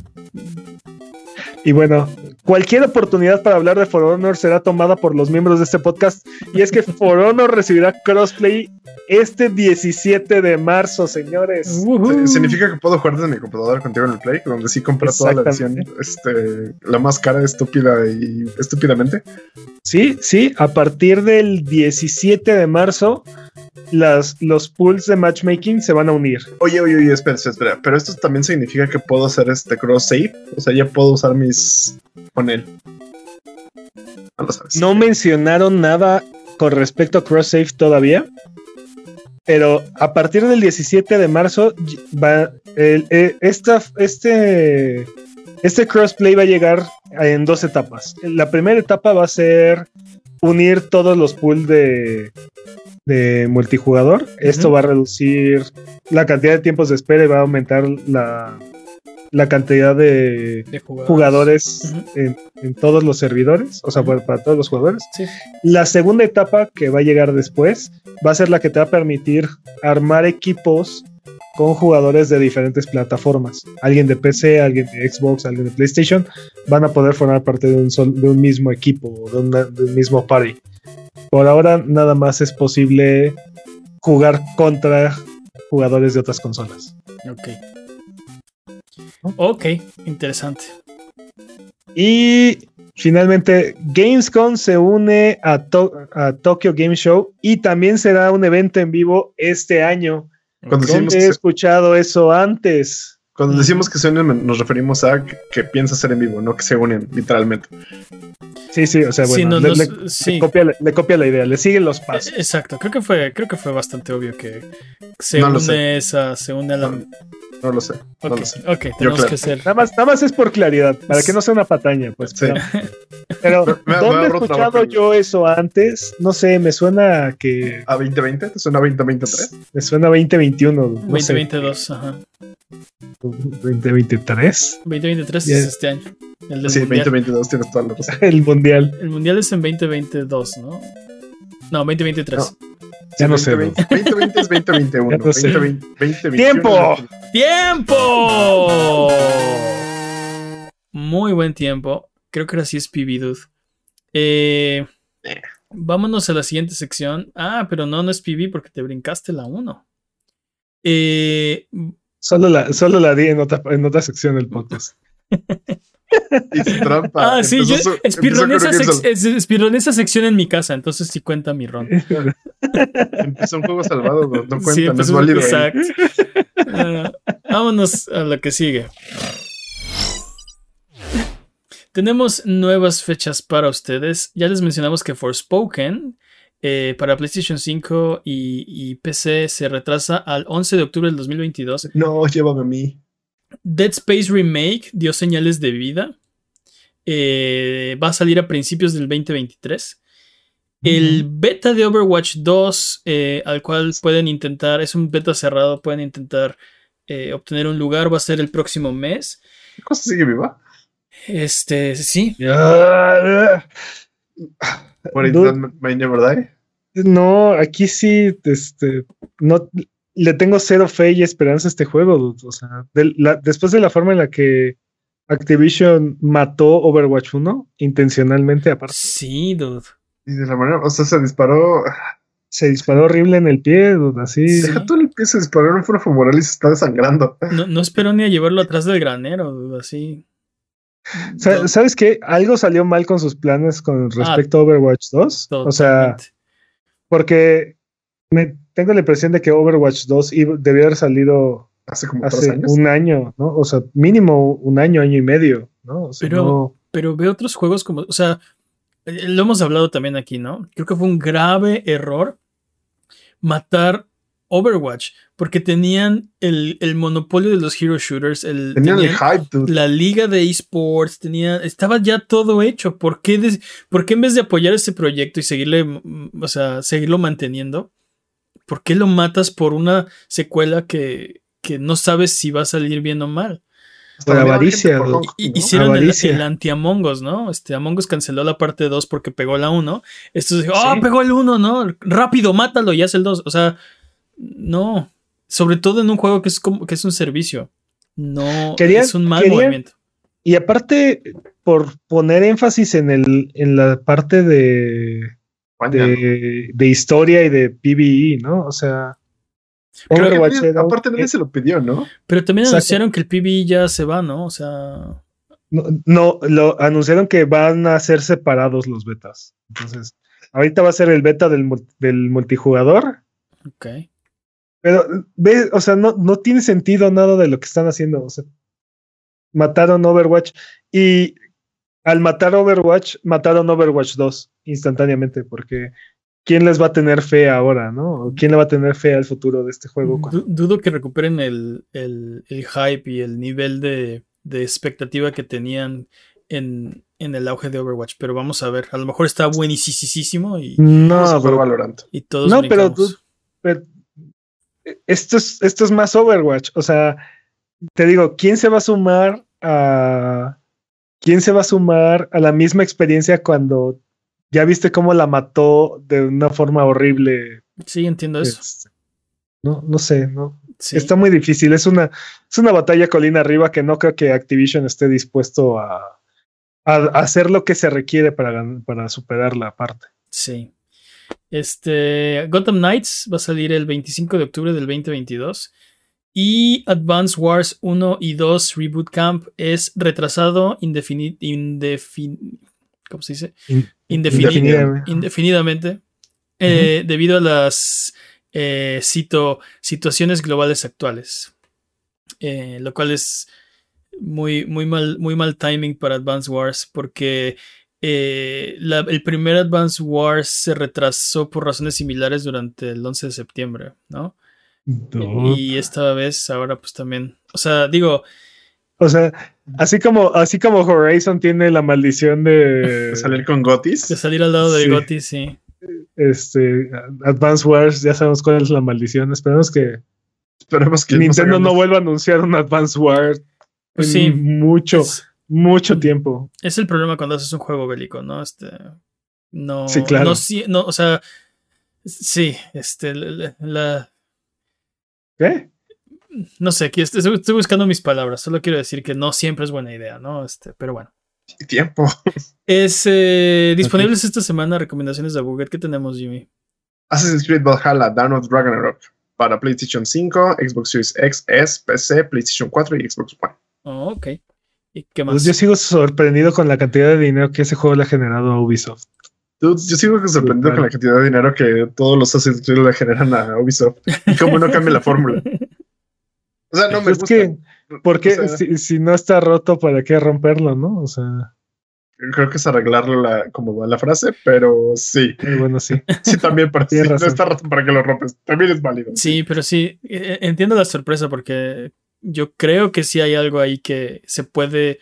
Y bueno, cualquier oportunidad para hablar de For Honor será tomada por los miembros de este podcast. Y es que For Honor recibirá crossplay este 17 de marzo, señores. Significa que puedo jugar desde mi computadora contigo en el Play, donde sí compré toda la edición, este, la más cara, estúpida y estúpidamente. Sí, sí, a partir del 17 de marzo, las, los pools de matchmaking se van a unir. Oye, oye, oye, espera, espera. Pero esto también significa que puedo hacer este cross save. O sea, ya puedo usar mis con él. No lo sabes. No mencionaron nada con respecto a cross save todavía. Pero a partir del 17 de marzo va el- eh, esta, este, este crossplay va a llegar en dos etapas. La primera etapa va a ser unir todos los pools de, de multijugador. Esto va a reducir la cantidad de tiempos de espera y va a aumentar la, la cantidad de De jugadores. en, en todos los servidores, o sea, para, para todos los jugadores. Sí. La segunda etapa que va a llegar después va a ser la que te va a permitir armar equipos con jugadores de diferentes plataformas. Alguien de PC, alguien de Xbox, alguien de PlayStation, van a poder formar parte de un, sol- de un mismo equipo o de, una- de un mismo party. Por ahora nada más es posible jugar contra jugadores de otras consolas. Ok. Ok, interesante. Y finalmente, Gamescom se une a, To- a Tokyo Game Show y también será un evento en vivo este año. Cuando decimos ¿Dónde que he escuchado eso antes? Cuando Ujú. decimos que se unen, nos referimos a que, que piensa ser en vivo, no que se unen, literalmente. Sí, sí, o sea, Sí, bueno, no, le, no, le- sí. le copia, la- le copia la idea, le siguen los pasos. Eh, Exacto, creo que fue, creo que fue bastante obvio que se No une esa, se une a la. No lo sé. No Ok, lo sé. ok, tenemos creo. que ser. Nada más, nada más es por claridad, para que no sea una pataña, pues. Sí. Pero, [LAUGHS] pero, Me- me ¿dónde he escuchado trabajo. yo eso antes? No sé, me suena a que ¿A 2020? ¿Te suena 2023? me suena a 2021. No sé, 2022, ajá. 2023. 2023 Ya. es este año. El del Sí, mundial. 2022 tienes toda la razón. [LAUGHS] El mundial. El mundial es en 2022, ¿no? No, 2023. Ya no sé. 2020, 2020 es 2021. Ya no sé. 2020, 2021 ¡Tiempo! ¡Tiempo! Muy buen tiempo. Creo que ahora sí es PB Dude. Eh, vámonos a la siguiente sección. Ah, pero no, no es PB porque te brincaste la 1. Eh, Solo la, solo la di en otra, en otra sección del podcast. [LAUGHS] Hice trampa. ah, sí, yo Empezó empezó esa, sec- esa sección en mi casa, entonces sí cuenta mi ron. Empezó un juego salvado, no, no cuenta, Sí, no es válido. exacto. Ah, vámonos a lo que sigue. Tenemos nuevas fechas para ustedes. Ya les mencionamos que Forspoken eh, para PlayStation 5 y, y PC se retrasa al 11 de octubre del 2022. No, llévame a mí. Dead Space Remake dio señales de vida. Eh, va a salir a principios del 2023. El beta de Overwatch 2, eh, al cual pueden intentar, es un beta cerrado, pueden intentar eh, obtener un lugar, va a ser el próximo mes. ¿Qué cosa sigue viva? Este, sí, die. No, aquí sí, este, no le tengo cero fe y esperanza a este juego. dude. O sea, la- después de la forma en la que Activision mató Overwatch 1 intencionalmente, aparte, sí, dude. Y de la manera, o sea, se disparó. se disparó horrible en el pie, dude, así. Sí. Deja todo el pie, se disparó en un foro femoral y se está desangrando. No, no espero ni a llevarlo atrás del granero, dude, así. Sa- ¿Sabes qué? Algo salió mal con sus planes con respecto a Overwatch 2. O sea, porque me tengo la impresión de que Overwatch 2 iba- debió haber salido Hace como tres hace años. un año, ¿no? O sea, mínimo un año, año y medio, ¿no? O sea, Pero- no- pero veo otros juegos como, o sea, eh, lo hemos hablado también aquí, ¿no? Creo que fue un grave error matar Overwatch, porque tenían el, el monopolio de los hero shooters, el, Tenían el hype, dude. la liga de esports, tenía, estaba ya todo hecho. ¿Por qué, des- por qué en vez de apoyar este proyecto y seguirle, mm, o sea, seguirlo manteniendo, por qué lo matas por una secuela que, que no sabes si va a salir bien o mal? Por avaricia. Hicieron el, Avaricia. el anti-Among Us, ¿no? Este, Among Us canceló la parte 2 porque pegó la 1. Estos dijo, ah, Sí. pegó el 1, ¿no? Rápido, mátalo y haz el 2. O sea, no. Sobre todo en un juego que es como que es un servicio. No Querían- es un mal querían- movimiento. Y aparte, por poner énfasis en el, en la parte de. De, de historia y de PvE, ¿no? O sea, Overwatch era aparte nadie se lo pidió, ¿no? Pero también anunciaron que el PvE ya se va, ¿no? O sea, No, no, lo anunciaron que van a ser separados los betas. Entonces, ahorita va a ser el beta del, del multijugador. ok. Pero, ve, o sea, no, no tiene sentido nada de lo que están haciendo. O sea, mataron Overwatch y al matar Overwatch, mataron Overwatch 2 instantáneamente, porque ¿quién les va a tener fe ahora, no? ¿O ¿Quién le va a tener fe al futuro de este juego? Du- dudo que recuperen el, el- el hype y el nivel de, de expectativa que tenían en, en el auge de Overwatch. Pero vamos a ver. A lo mejor está buenísimo y, No, Super pero Valorant. y todos No, pero tú- pero esto es, esto es más Overwatch. O sea, te digo, ¿quién se va a sumar a. ¿Quién se va a sumar a la misma experiencia cuando ya viste cómo la mató de una forma horrible? Sí, entiendo eso. No, no sé, no. Sí. Está muy difícil. Es una, es una batalla colina arriba que no creo que Activision esté dispuesto a, a hacer lo que se requiere para, para superar la parte. Sí. Este, Gotham Knights va a salir el 25 de octubre del 2022. Y Advance Wars 1 y 2 Reboot Camp es retrasado indefini- indefin- ¿cómo se dice? In- Indefini- indefinidamente. indefinidamente eh, debido a las eh, cito, situaciones globales actuales. Eh, lo cual es muy, muy, mal, muy mal timing para Advance Wars porque eh, la- el primer Advance Wars se retrasó por razones similares durante el 11 de septiembre, ¿no? Dude. Y esta vez, ahora pues también, o sea, digo, O sea, así como, así como Horizon tiene la maldición de, De [LAUGHS] salir con Gotis. de salir al lado del Sí. Goti, sí. este Advance Wars, ya sabemos cuál es la maldición. Esperemos que Esperemos que Nintendo no vuelva a anunciar un Advance Wars Pues en sí. mucho, Es, mucho tiempo. es el problema cuando haces un juego bélico, ¿no? Este, no, Sí, claro. no, sí- no, o sea, sí, este, la, ¿Qué? no sé, aquí estoy, estoy buscando mis palabras, solo quiero decir que no siempre es buena idea, ¿no? Este, pero bueno. tiempo. [LAUGHS] Es eh, disponibles esta semana recomendaciones de Buget. ¿Qué tenemos, Jimmy? Assassin's Creed Valhalla, Dawn of Ragnarok para PlayStation 5, Xbox Series X, S, PC, PlayStation 4 y Xbox One. Oh, ok. ¿Y qué más? Pues yo sigo sorprendido con la cantidad de dinero que ese juego le ha generado a Ubisoft. Dude, yo sigo sorprendido con la cantidad de dinero que todos los Assassin's Creed le generan a Ubisoft. Y cómo no cambia la fórmula. [LAUGHS] O sea, no me es gusta. que, ¿por qué? O sea, si, si no está roto, ¿para qué romperlo, no? O sea, Creo que es arreglarlo la, como va la frase, pero sí. eh, bueno, sí. [LAUGHS] Sí, también para sí, no está roto para que lo rompes. También es válido. Sí, pero sí, eh, entiendo la sorpresa porque yo creo que sí hay algo ahí que se puede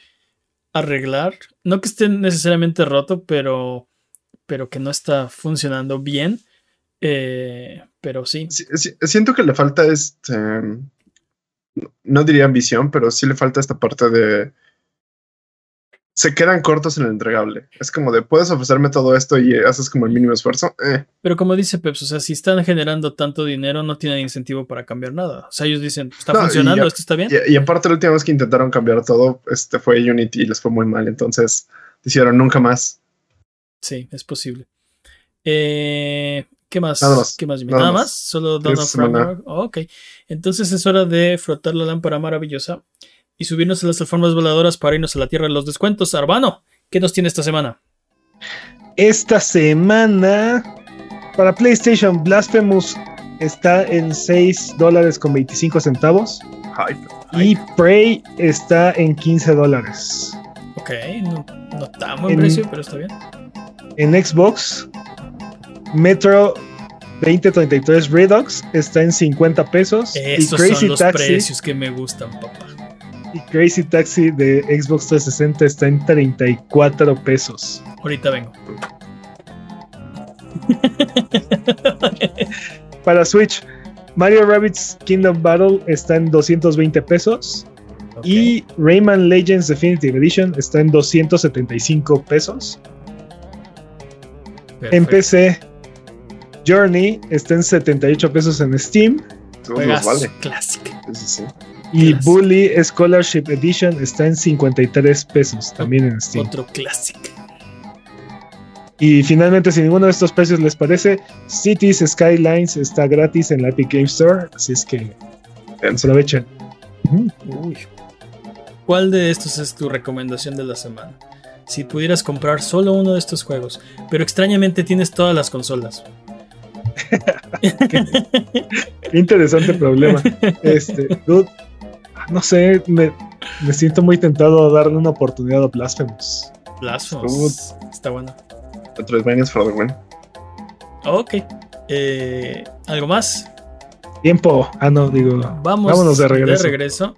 arreglar. No que esté necesariamente roto, pero, pero que no está funcionando bien. Eh, pero sí. Sí, sí, siento que le falta este. No diría ambición, pero sí le falta esta parte de. Se quedan cortos en el entregable. Es como de puedes ofrecerme todo esto y haces como el mínimo esfuerzo. Eh, Pero como dice Peps, o sea, si están generando tanto dinero, no tienen incentivo para cambiar nada. O sea, ellos dicen, está No, funcionando, esto está bien. Y, y aparte, la última vez que intentaron cambiar todo, este fue Unity y les fue muy mal. Entonces, hicieron nunca más. Sí, es posible. Eh, ¿Qué más? Nada más. ¿Qué más? Nada ¿Nada, más. más? Solo. Ragnarok? Oh, ok. Entonces es hora de frotar la lámpara maravillosa y subirnos a las alfombras voladoras para irnos a la tierra de los descuentos. Arbano, ¿qué nos tiene esta semana? Esta semana, para PlayStation, Blasphemous está en 6 dólares con 25 centavos y Prey está en 15 dólares. Ok, no, no tan buen En- precio, pero está bien. En Xbox, Metro 2033 Redux está en 50 pesos Estos y Crazy son los Taxi precios que me gustan, papá. y Crazy Taxi de Xbox 360 está en 34 pesos. Ahorita vengo. [LAUGHS] Para Switch, Mario Rabbids Kingdom Battle está en 220 pesos y Rayman Legends Definitive Edition está en 275 pesos. En. PC, Journey está en 78 pesos en Steam todos vale. Classic. Sí, sí, sí. y Clásico. Bully Scholarship Edition está en 53 pesos también en Steam. Otro classic. Y finalmente, si ninguno de estos precios les parece, Cities Skylines está gratis en la Epic Game Store, así es que aprovechen. Uy. ¿Cuál de estos es tu recomendación de la semana? Si pudieras comprar solo uno de estos juegos, pero extrañamente tienes todas las consolas. [LAUGHS] Qué interesante problema. Este, dude, no sé, me, me siento muy tentado a darle una oportunidad a Blasphemous. Blasphemous. Está bueno. Metroidvania for the win. Ok. Eh, ¿Algo más? Tiempo. Ah, no, digo. Vamos Vámonos de regreso. regreso.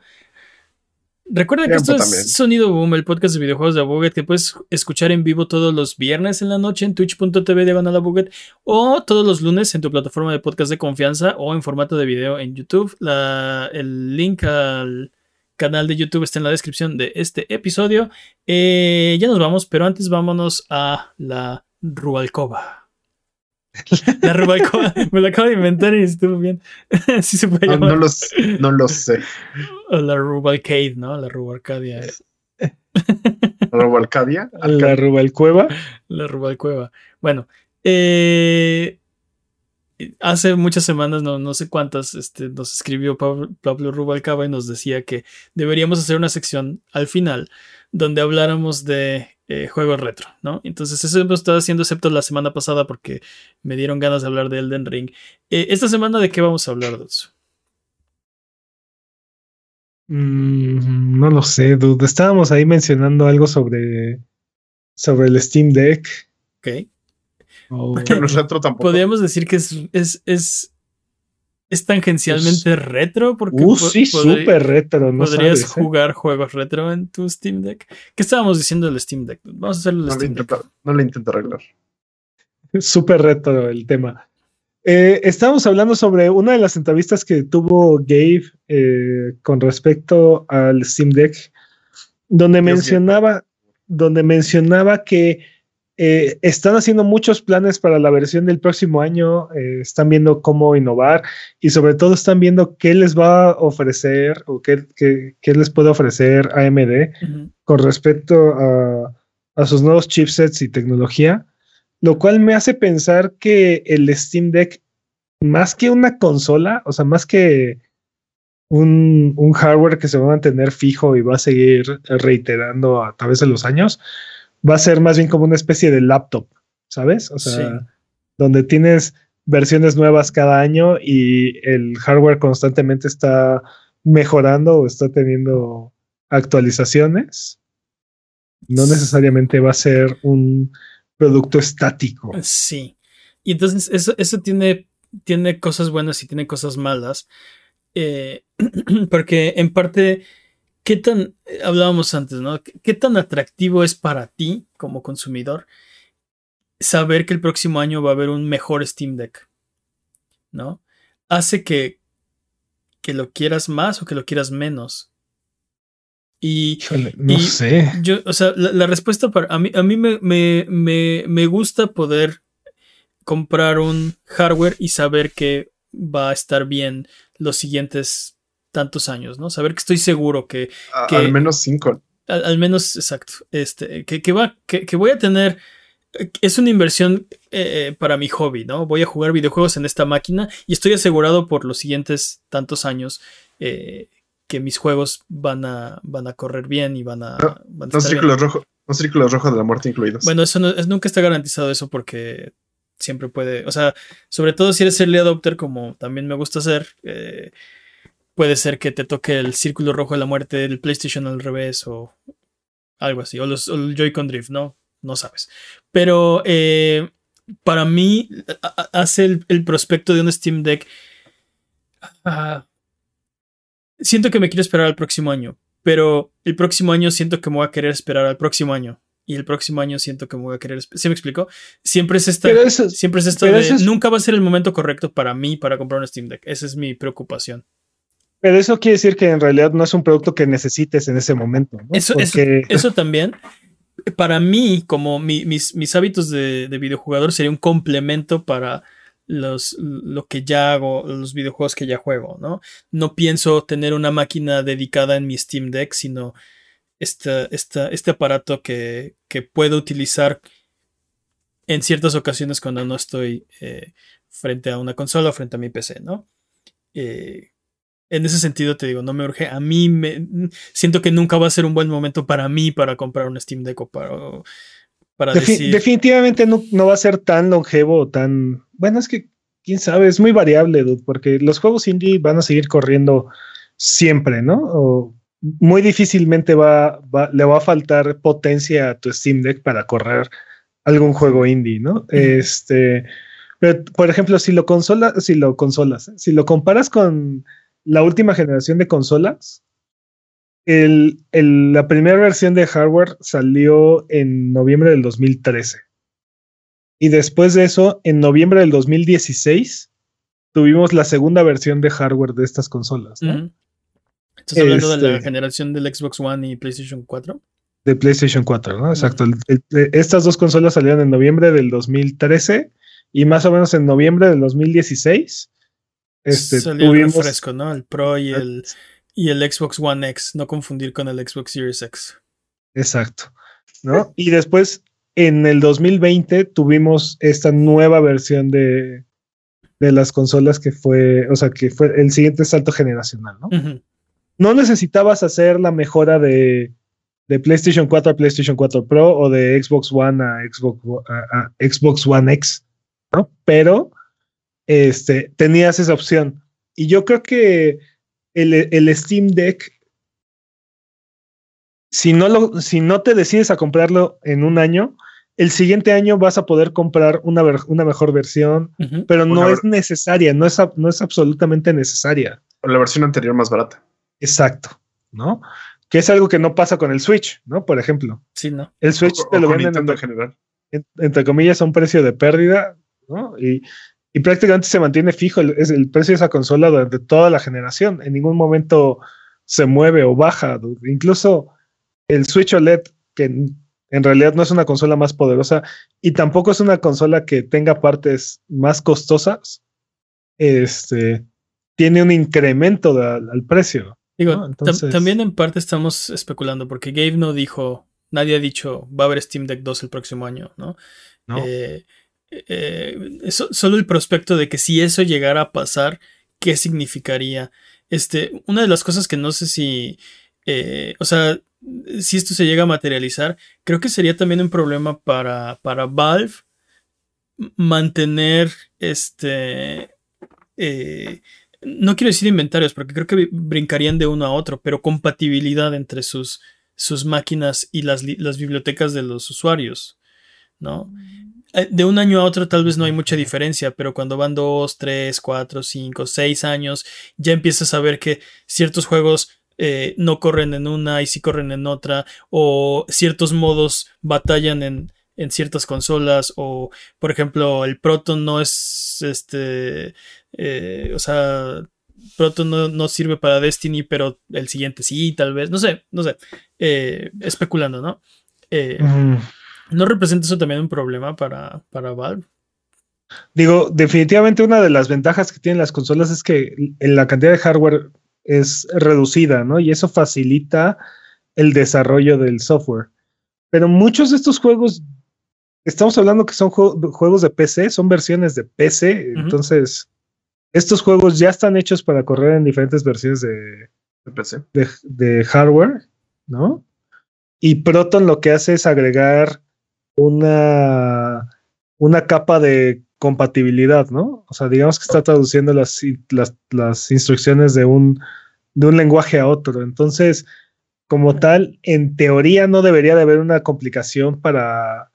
Recuerda que esto también. es Sonido Boom, el podcast de videojuegos de Abuget que puedes escuchar en vivo todos los viernes en la noche en twitch.tv diagonal Abuget o todos los lunes en tu plataforma de podcast de confianza o en formato de video en YouTube. La- el link al canal de YouTube está en la descripción de este episodio. Eh, ya nos vamos, pero antes vámonos a la Rubalcova. La Rubalcova, [LAUGHS] me la acabo de inventar y estuvo bien. [LAUGHS] Así se puede No, llamar. no los, no lo sé. O la Rubalcade, ¿no? La Rubalcadia. ¿Robo Arcadia? La Rubalcueva. La Rubalcueva. Bueno, eh, hace muchas semanas, no, no sé cuántas, este, nos escribió Pablo, Pablo Rubalcaba y nos decía que deberíamos hacer una sección al final donde habláramos de eh, juegos retro, ¿no? Entonces eso hemos estado haciendo excepto la semana pasada porque me dieron ganas de hablar de Elden Ring. Eh, esta semana, ¿de qué vamos a hablar, Dutz? Mm, no lo sé, dude. Estábamos ahí mencionando algo sobre sobre el Steam Deck. Ok. Tampoco. Podríamos decir que es, es, es, es tangencialmente retro porque Uh, sí, súper retro, no podrías sabes, ¿eh? jugar juegos retro en tu Steam Deck. ¿Qué estábamos diciendo del Steam Deck? Vamos a hacerlo el No Steam Deck. intenta, no le intenta arreglar. [LAUGHS] Súper retro el tema. Eh, estábamos hablando sobre una de las entrevistas que tuvo Gabe eh, con respecto al Steam Deck, donde Dios mencionaba, donde mencionaba que eh, están haciendo muchos planes para la versión del próximo año, eh, están viendo cómo innovar y sobre todo están viendo qué les va a ofrecer o qué, qué- qué les puede ofrecer AMD con respecto a, a sus nuevos chipsets y tecnología, lo cual me hace pensar que el Steam Deck, más que una consola, o sea, más que un, un hardware que se va a mantener fijo y va a seguir reiterando a través de los años, va a ser más bien como una especie de laptop, ¿sabes? O sea, Sí. donde tienes versiones nuevas cada año y el hardware constantemente está mejorando o está teniendo actualizaciones. No necesariamente va a ser un producto estático. Sí. Y entonces eso, eso tiene, tiene cosas buenas y tiene cosas malas. Eh, [CLEARS THROAT] porque en parte, ¿qué tan, eh, hablábamos antes, ¿no? ¿Qué, tan atractivo es para ti como consumidor saber que el próximo año va a haber un mejor Steam Deck? ¿No? Hace que, que lo quieras más o que lo quieras menos. Y no y- sé. yo, o sea, la, la respuesta para a mí, a mí me, me, me, me gusta poder comprar un hardware y saber que va a estar bien los siguientes tantos años, ¿no? Saber que estoy seguro que A- Que- Al menos cinco. al, al menos, exacto, este, que, que va, que, que voy a tener, es una inversión eh, para mi hobby, ¿no? Voy a jugar videojuegos en esta máquina y estoy asegurado por los siguientes tantos años eh, que mis juegos van a, van a correr bien y van a, No, van a No estar círculos rojos. No círculos rojos de la muerte incluidos. Bueno, eso no, es- nunca está garantizado eso porque siempre puede, o sea, sobre todo si eres early adopter, como también me gusta hacer, eh, puede ser que te toque el círculo rojo de la muerte del PlayStation al revés o algo así, o, los, o el Joy-Con Drift, ¿no? No sabes. Pero eh, para mí hace el, el prospecto de un Steam Deck. ah, siento que me quiero esperar al próximo año, pero el próximo año siento que me voy a querer esperar al próximo año. Y el próximo año siento que me voy a querer. esp- ¿Sí me explico? Siempre es esta. Eso, Siempre es esto pero de eso es- nunca va a ser el momento correcto para mí para comprar un Steam Deck. Esa es mi preocupación. Pero eso quiere decir que en realidad no es un producto que necesites en ese momento. ¿no? Eso, eso, Porque- eso también, para mí, como mi- mis, mis hábitos de, de videojugador, sería un complemento para los, lo que ya hago, los videojuegos que ya juego, ¿no? No pienso tener una máquina dedicada en mi Steam Deck, sino esta, esta- este aparato que, que puedo utilizar en ciertas ocasiones cuando no estoy eh, frente a una consola o frente a mi PC, ¿no? Eh, en ese sentido te digo, no me urge. A mí me siento que nunca va a ser un buen momento para mí para comprar un Steam Deck o para, para Defi- decir. Definitivamente no, no va a ser tan longevo o tan. Bueno, es que quién sabe, es muy variable, dude, porque los juegos indie van a seguir corriendo siempre, ¿no? O muy difícilmente va, va- le va a faltar potencia a tu Steam Deck para correr algún juego indie, ¿no? Este, pero por ejemplo, si lo consola, si lo consolas, si lo comparas con la última generación de consolas, el, el- la primera versión de hardware salió en noviembre del 2013. Y después de eso, en noviembre del 2016, tuvimos la segunda versión de hardware de estas consolas. ¿Estás hablando de la Este- generación del Xbox One y PlayStation 4? De PlayStation 4, ¿no? Exacto. El- el- estas dos consolas salieron en noviembre del 2013 y más o menos en noviembre del 2016. Este, Salió el tuvimos, refresco, ¿no? El Pro y el, y el Xbox One X, no confundir con el Xbox Series X. Exacto. ¿no? Y después, en el 2020, tuvimos esta nueva versión de, de las consolas que fue, o sea, que fue el siguiente salto generacional, ¿no? No necesitabas hacer la mejora de, de PlayStation 4 a PlayStation 4 Pro o de Xbox One a Xbox, a- a Xbox One X, ¿no? Pero este, tenías esa opción. Y yo creo que el, el Steam Deck si no, lo, si no te decides a comprarlo en un año, el siguiente año vas a poder comprar una, una mejor versión, pero no es necesaria, no es, no es absolutamente necesaria. La versión anterior más barata. Exacto, ¿no? Que es algo que no pasa con el Switch, ¿no? Por ejemplo. Sí, ¿no? El Switch te lo venden en, general. entre comillas a un precio de pérdida, ¿no? Y, prácticamente se mantiene fijo el, el precio de esa consola durante toda la generación. En ningún momento se mueve o baja. Incluso el Switch OLED, que en realidad no es una consola más poderosa y tampoco es una consola que tenga partes más costosas, este, tiene un incremento al precio. Digo, también en parte estamos especulando porque Gabe no dijo, nadie ha dicho va a haber Steam Deck 2 el próximo año, ¿no? Eh, eh, solo el prospecto de que si eso llegara a pasar, ¿qué significaría? Este, una de las cosas que no sé si, eh, o sea, si esto se llega a materializar, creo que sería también un problema para, para Valve mantener este... Eh, no quiero decir inventarios, porque creo que brincarían de uno a otro, pero compatibilidad entre sus, sus máquinas y las, las bibliotecas de los usuarios, ¿no? Eh, de un año a otro tal vez no hay mucha diferencia, pero cuando van dos, tres, cuatro, cinco, seis años, ya empiezas a ver que ciertos juegos eh, no corren en una y sí corren en otra, o ciertos modos batallan en, en ciertas consolas, o por ejemplo, el Proton no es este, eh, o sea, Proton no, sirve para Destiny, pero el siguiente sí, tal vez, no sé, no sé, eh, especulando, ¿no? ¿No representa eso también un problema para, para Valve? Digo, definitivamente una de las ventajas que tienen las consolas es que en la cantidad de hardware es reducida, ¿no? Y eso facilita el desarrollo del software. Pero muchos de estos juegos, estamos hablando que son juegos de PC, son versiones de PC, entonces estos juegos ya están hechos para correr en diferentes versiones de, PC. De, hardware, ¿no? Y Proton lo que hace es agregar una, una capa de compatibilidad, ¿no? O sea, digamos que está traduciendo las, las, instrucciones de un, de un lenguaje a otro. Entonces, como tal, en teoría no debería de haber una complicación para,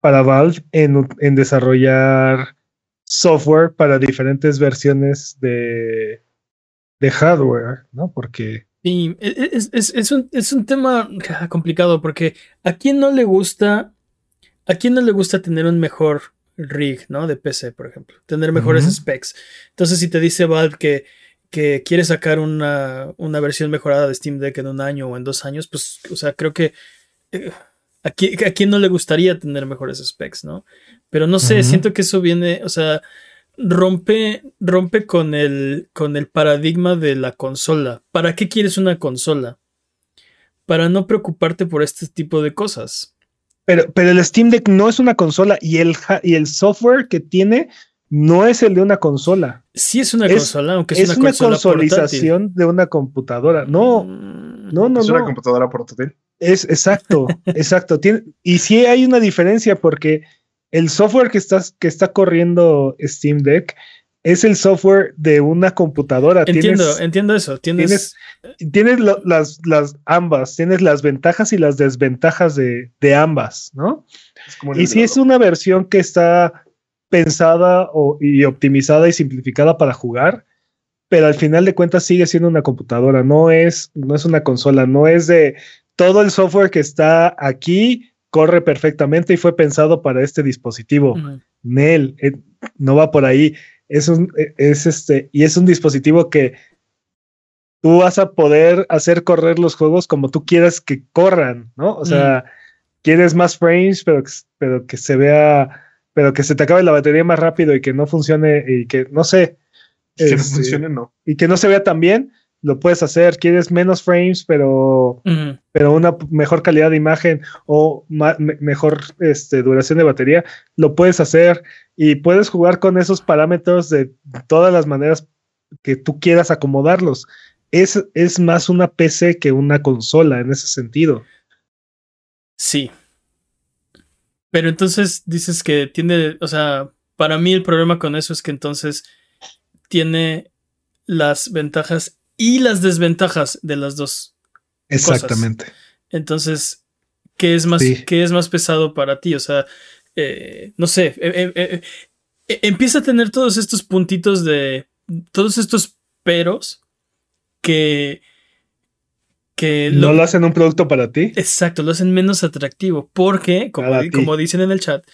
para Valve en, en desarrollar software para diferentes versiones de, de hardware, ¿no? Porque... Sí, e, e, es, es, es, un, es un tema complicado porque a quién no le gusta, a quién no le gusta tener un mejor rig, ¿no? De PC, por ejemplo. Tener mejores specs. Entonces, si te dice Valve que, que quiere sacar una, una, versión mejorada de Steam Deck en un año o en dos años, pues, o sea, creo que eh, a, quién, no le gustaría tener mejores specs, ¿no? Pero no sé, siento que eso viene, o sea, rompe, rompe con el, con el paradigma de la consola. ¿Para qué quieres una consola? Para no preocuparte por este tipo de cosas. Pero, pero el Steam Deck no es una consola y el, y el software que tiene no es el de una consola. Sí es una consola, aunque es, una, consolización de una computadora. No, mm. no, no. Es una computadora portátil. Es exacto, [LAUGHS] exacto. Tiene, y sí hay una diferencia porque el software que está, que está corriendo Steam Deck es el software de una computadora. Entiendo, entiendo eso. Tienes, tienes, las, las, ambas, tienes las ventajas y las desventajas de, de ambas, ¿no? Y si es una versión que está pensada y optimizada y simplificada para jugar, pero al final de cuentas sigue siendo una computadora, no es, no es una consola, no es de todo el software que está aquí corre perfectamente y fue pensado para este dispositivo. Nel, eh, no va por ahí es un, e, es este, y es un dispositivo que tú vas a poder hacer correr los juegos como tú quieras que corran, ¿no? O sea, mm. quieres más frames, pero, pero que se vea, pero que se te acabe la batería más rápido y que no funcione y que, no sé. Que no este, funcione, no. Y que no se vea tan bien, lo puedes hacer. Quieres menos frames, pero, pero una mejor calidad de imagen o mejor este, duración de batería, lo puedes hacer y puedes jugar con esos parámetros de todas las maneras que tú quieras acomodarlos. Es, es más una PC que una consola en ese sentido. Sí. Pero entonces dices que tiene, o sea, para mí el problema con eso es que entonces tiene las ventajas y las desventajas de las dos. Exactamente. Entonces, ¿qué es más, ¿qué es más pesado para ti? O sea, eh, no sé, eh, eh, empieza a tener todos estos puntitos de, todos estos peros que... que no lo, hacen un producto para ti. Exacto, lo hacen menos atractivo porque, como, como dicen en el chat,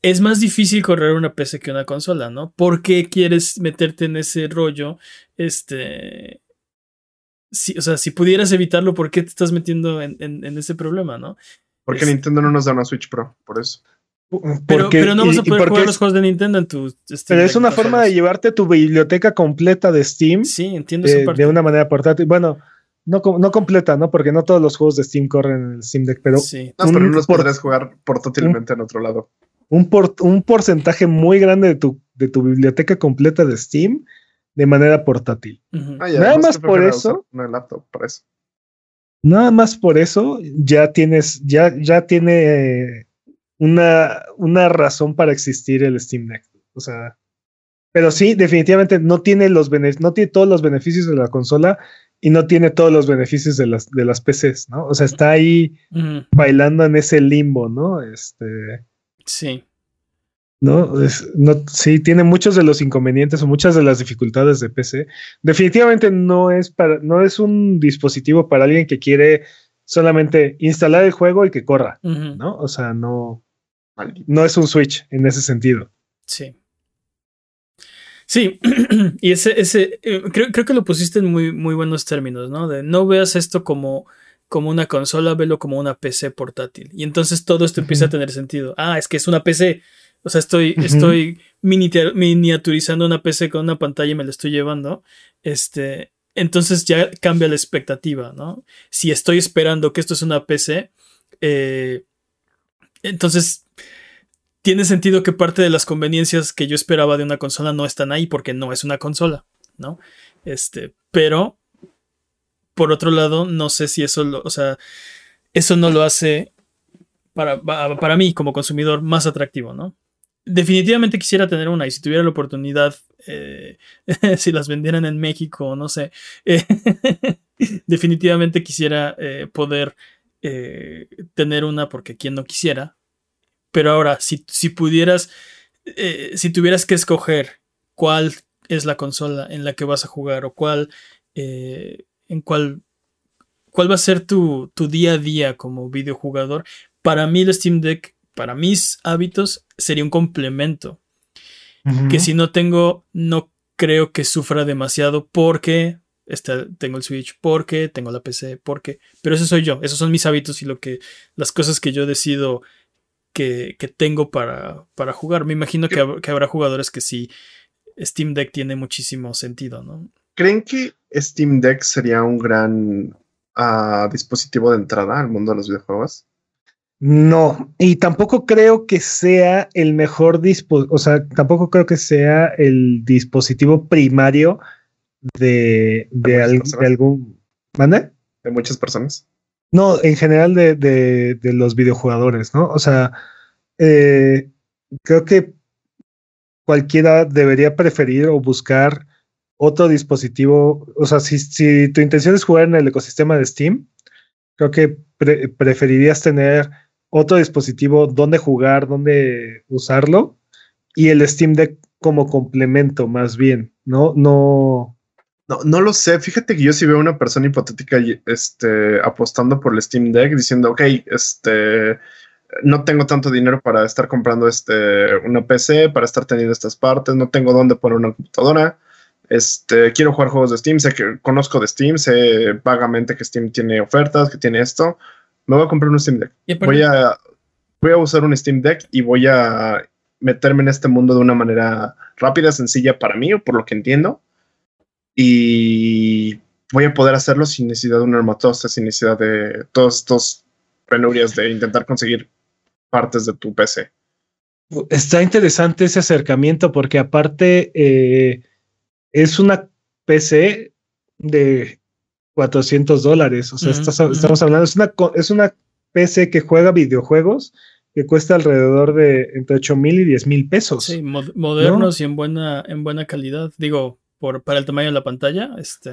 es más difícil correr una PC que una consola, ¿no? ¿Por qué quieres meterte en ese rollo? Este. O sea, si pudieras evitarlo, ¿por qué te estás metiendo en, ese problema, no? Porque Nintendo no nos da una Switch Pro, por eso. Pero, pero no vas a poder jugar los juegos de Nintendo en tu Steam Pero es una forma de llevarte tu biblioteca completa de Steam. Sí, entiendo eh, De una manera portátil. Bueno, no, no completa, ¿no? Porque no todos los juegos de Steam corren en el Steam Deck, pero. Sí. No, pero no los podrás jugar portátilmente en otro lado un, un porcentaje muy grande de tu, de tu biblioteca completa de Steam de manera portátil. Ah, nada más por eso, Nada más por eso ya tienes, ya, ya tiene una, una razón para existir el Steam Deck. O sea, pero sí, definitivamente no tiene los no tiene todos los beneficios de la consola y no tiene todos los beneficios de las, de las PCs, ¿no? O sea, está ahí bailando en ese limbo, ¿no? Este. Sí. ¿No? no, sí, tiene muchos de los inconvenientes o muchas de las dificultades de PC. Definitivamente no es para, no es un dispositivo para alguien que quiere solamente instalar el juego y que corra, ¿no? O sea, no, no es un Switch en ese sentido. Sí. Sí, [CLEARS THROAT] y ese, ese, eh, creo, creo, que lo pusiste en muy, muy buenos términos, ¿no? De no veas esto como como una consola, velo como una PC portátil. Y entonces todo esto empieza a tener sentido. Ah, es que es una PC. O sea, estoy, estoy miniaturizando una PC con una pantalla y me la estoy llevando. Este, entonces ya cambia la expectativa, ¿no? Si estoy esperando que esto es una PC, eh, entonces tiene sentido que parte de las conveniencias que yo esperaba de una consola no están ahí porque no es una consola, ¿no? Este, pero por otro lado, no sé si eso, lo, o sea, eso no lo hace para, para mí como consumidor más atractivo, ¿no? Definitivamente quisiera tener una y si tuviera la oportunidad, eh, [LAUGHS] si las vendieran en México, no sé, eh, [LAUGHS] definitivamente quisiera eh, poder tener una porque quien no quisiera. Pero ahora, si, si pudieras, si tuvieras que escoger cuál es la consola en la que vas a jugar o cuál, en cuál, cuál va a ser tu, tu día a día como videojugador, para mí el Steam Deck para mis hábitos sería un complemento. Que si no tengo, no creo que sufra demasiado porque tengo el Switch, porque tengo la PC, porque. Pero eso soy yo, esos son mis hábitos y lo que. las cosas que yo decido que, tengo para, para, jugar. Me imagino que, habrá jugadores que sí. Steam Deck tiene muchísimo sentido, ¿no? ¿Creen que Steam Deck sería un gran ah, dispositivo de entrada al mundo de los videojuegos? No, y tampoco creo que sea el mejor dispositivo, o sea, tampoco creo que sea el dispositivo primario de, de, algún... ¿Mande? De muchas personas. No, en general de, de, los videojugadores, ¿no? O sea, eh, creo que cualquiera debería preferir o buscar otro dispositivo, o sea, si, si tu intención es jugar en el ecosistema de Steam, creo que preferirías tener otro dispositivo donde jugar, donde usarlo y el Steam Deck como complemento más bien, ¿no? No. No, no lo sé. Fíjate que yo sí veo a una persona hipotética este, apostando por el Steam Deck diciendo, ok, este, no tengo tanto dinero para estar comprando este, una PC, para estar teniendo estas partes, no tengo dónde poner una computadora. Este, quiero jugar juegos de Steam, sé que conozco de Steam, sé vagamente que Steam tiene ofertas, que tiene esto me voy a comprar un Steam Deck. Voy a, voy a usar un Steam Deck y voy a meterme en este mundo de una manera rápida, sencilla para mí, o por lo que entiendo. Y voy a poder hacerlo sin necesidad de un armatoste, sin necesidad de todos estos penurias de intentar conseguir partes de tu PC. Está interesante ese acercamiento porque aparte eh, es una PC de 400 dólares. O sea, estamos hablando, es una, es una PC que juega videojuegos que cuesta alrededor de entre 8 mil y 10 mil pesos. Sí, modernos y en buena, en buena calidad. Digo, por, para el tamaño de la pantalla, este.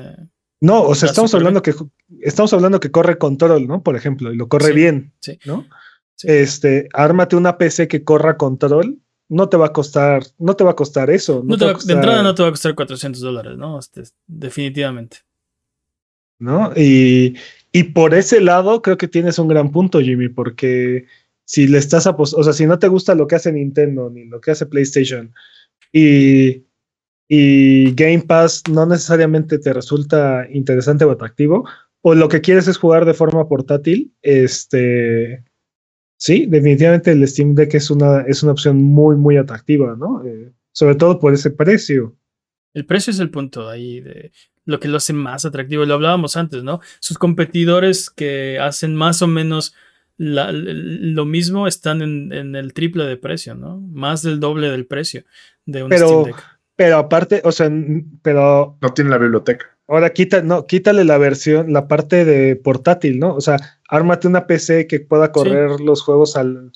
No, o sea, estamos hablando que estamos hablando que corre control, ¿no? Por ejemplo, y lo corre Sí, bien, sí. ¿no? Sí. Este, ármate una PC que corra control, no te va a costar, no te va a costar eso. No te va va- a de entrada no te va a costar 400 dólares, ¿no? Este, definitivamente. ¿No? Y, y por ese lado creo que tienes un gran punto, Jimmy, porque si le estás apostando, o sea, si no te gusta lo que hace Nintendo ni lo que hace PlayStation y, y Game Pass no necesariamente te resulta interesante o atractivo, o lo que quieres es jugar de forma portátil, este, sí, definitivamente el Steam Deck es una, es una opción muy, muy atractiva, ¿no? Eh, sobre todo por ese precio. El precio es el punto ahí de lo que lo hace más atractivo. Lo hablábamos antes, ¿no? Sus competidores que hacen más o menos la- lo mismo están en, en el triple de precio, ¿no? Más del doble del precio de un Pero- Steam Deck. Pero aparte, o sea, pero No tiene la biblioteca. Ahora quita, no, quítale la versión, la parte de portátil, ¿no? O sea, ármate una PC que pueda correr los juegos al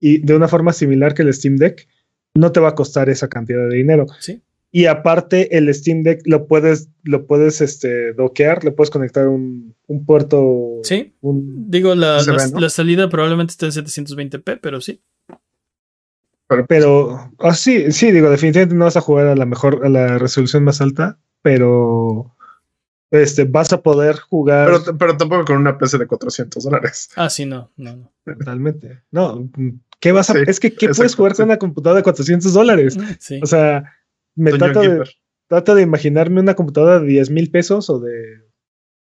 y de una forma similar que el Steam Deck. No te va a costar esa cantidad de dinero. Sí. Y aparte, el Steam Deck lo puedes, lo puedes este, doquear, le puedes conectar un, un puerto. Sí. un- Digo, la, la- ve, ¿no? la salida probablemente esté en 720p, pero sí. Pero, pero, ah, sí, sí, digo, definitivamente no vas a jugar a la mejor, a la resolución más alta, pero este, vas a poder jugar. pero, pero tampoco con una PC de 400 dólares. Ah, sí, no, no, no. Totalmente. No, ¿qué vas a.? Sí, es que, ¿qué puedes jugar con una computadora de 400 dólares? Sí. O sea, me trato de, trato de imaginarme una computadora de 10 mil pesos o de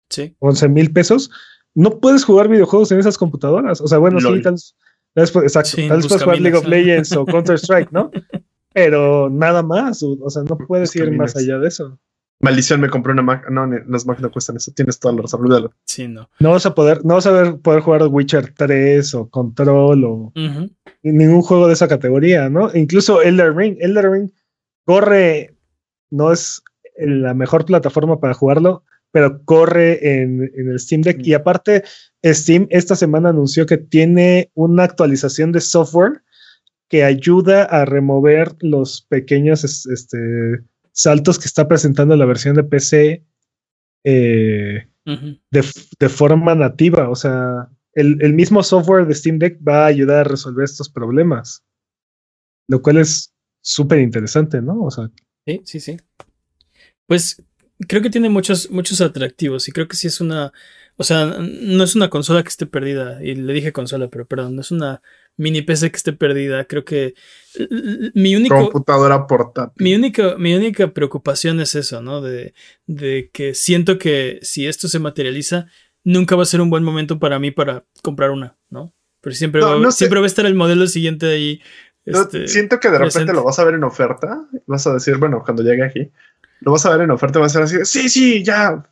sí. 11 mil pesos. No puedes jugar videojuegos en esas computadoras. O sea, bueno, sí, LOL. tal vez, tal vez exacto, Sí, tal vez puedes jugar League of Legends o Counter Strike, ¿no? [LAUGHS] Pero nada más. O, o sea, no puedes ir más allá de eso. Maldición, me compré una Mac. No, ni- las Mac no cuestan eso. Tienes toda la razón. olvídalo. Sí, no. No vas a poder, no vas a ver- poder jugar Witcher 3 o Control o ningún juego de esa categoría, ¿no? Incluso Elder Ring. Elder Ring corre, no es la mejor plataforma para jugarlo, pero corre en, en el Steam Deck. Y aparte, Steam esta semana anunció que tiene una actualización de software que ayuda a remover los pequeños es- este, saltos que está presentando la versión de PC eh, de, de forma nativa. O sea, el, el mismo software de Steam Deck va a ayudar a resolver estos problemas. Lo cual es súper interesante, ¿no? O sea, Sí, sí, sí. Pues creo que tiene muchos, muchos atractivos y creo que sí es una, o sea, no es una consola que esté perdida, y le dije consola, pero perdón, no es una mini PC que esté perdida, creo que mi único, Computadora portátil. mi única, mi única preocupación es eso, ¿no? De, de que siento que si esto se materializa, nunca va a ser un buen momento para mí para comprar una, ¿no? Pero siempre, No, va, no sé. siempre va a estar el modelo siguiente ahí. Este, Siento que de repente presente. lo vas a ver en oferta. Vas a decir, bueno, cuando llegue aquí, lo vas a ver en oferta y vas a decir, sí, sí, ya.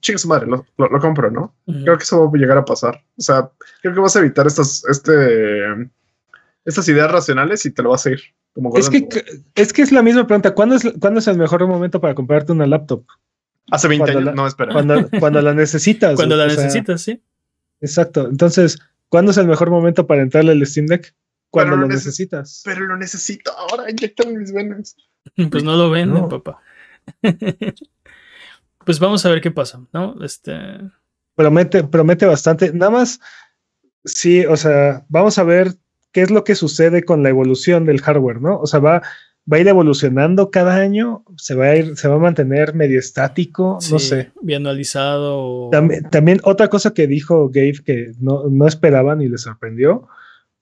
Chica su madre, lo, lo- lo compro, ¿no? Creo que eso va a llegar a pasar. O sea, creo que vas a evitar estas, este, estas ideas racionales y te lo vas a ir. Como es que, es que es la misma pregunta. ¿Cuándo es, ¿cuándo es el mejor momento para comprarte una laptop? hace 20 cuando años, la- no, espera. Cuando, cuando la necesitas. Cuando la o sea, necesitas, sí. Exacto. Entonces, ¿cuándo es el mejor momento para entrarle al Steam Deck? Cuando Pero lo lo neces- necesitas. Pero lo necesito ahora, inyectar en mis venas. [LAUGHS] Pues no lo venden, No. papá. [LAUGHS] pues vamos a ver qué pasa, ¿no? Este. promete, promete bastante. Nada más, sí, o sea, vamos a ver qué es lo que sucede con la evolución del hardware, ¿no? O sea, va, va a ir evolucionando cada año, se va a ir, se va a mantener medio estático, no sé. Bianualizado. o- También, también otra cosa que dijo Gabe que no, no esperaban y les sorprendió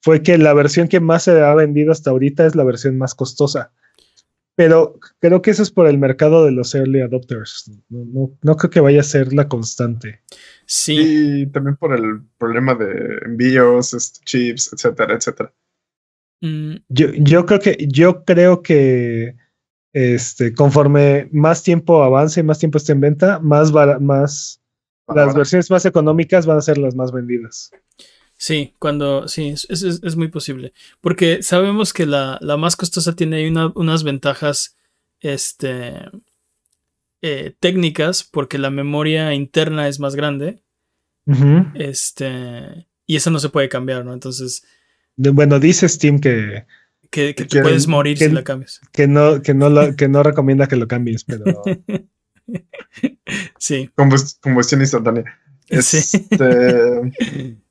fue que la versión que más se ha vendido hasta ahorita es la versión más costosa. Pero creo que eso es por el mercado de los early adopters. No, no- no creo que vaya a ser la constante. Sí, Y también por el problema de envíos, este, chips, etcétera, etcétera. mm, Yo, yo creo que, yo creo que este, conforme más tiempo avance y más tiempo esté en venta, más, las versiones más económicas van a ser las más vendidas. Sí, cuando. Sí, es, es- es muy posible. Porque sabemos que la, la más costosa tiene ahí una- unas ventajas. Este. eh, técnicas. Porque la memoria interna es más grande. Este. Y esa no se puede cambiar, ¿no? Entonces. De- Bueno, dice Steam que, Que, que te Quieren- puedes morir que- si la cambias. que no, que no lo- [LAUGHS] que no recomienda que lo cambies, pero [LAUGHS] sí. combustión instantánea. Este, Sí, [LAUGHS]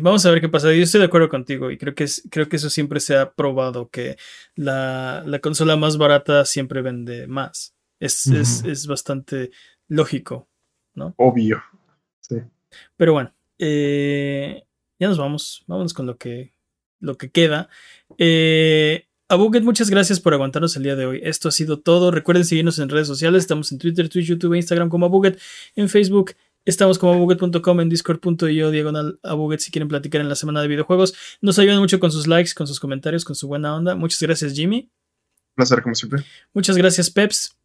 vamos a ver qué pasa. Yo estoy de acuerdo contigo y creo que, es, creo que eso siempre se ha probado, que la, la consola más barata siempre vende más. Es, es, es bastante lógico, ¿no? obvio. Sí. Pero bueno, eh, ya nos vamos. Vámonos con lo que, lo que queda. Eh, a Buget, muchas gracias por aguantarnos el día de hoy. Esto ha sido todo. Recuerden seguirnos en redes sociales. Estamos en Twitter, Twitch, YouTube e Instagram como Abuget. En Facebook estamos como abuget.com, en discord.io diagonal Abuget si quieren platicar en la semana de videojuegos. Nos ayudan mucho con sus likes, con sus comentarios, con su buena onda. Muchas gracias, Jimmy. Un placer, como siempre. Muchas gracias, Peps.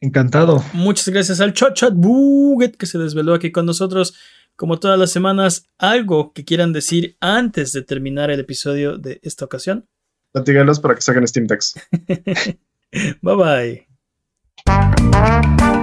Encantado. Muchas gracias al Chat Chat Buget que se desveló aquí con nosotros. Como todas las semanas, algo que quieran decir antes de terminar el episodio de esta ocasión. Platígalos para que saquen Steam Decks. [LAUGHS] Bye bye.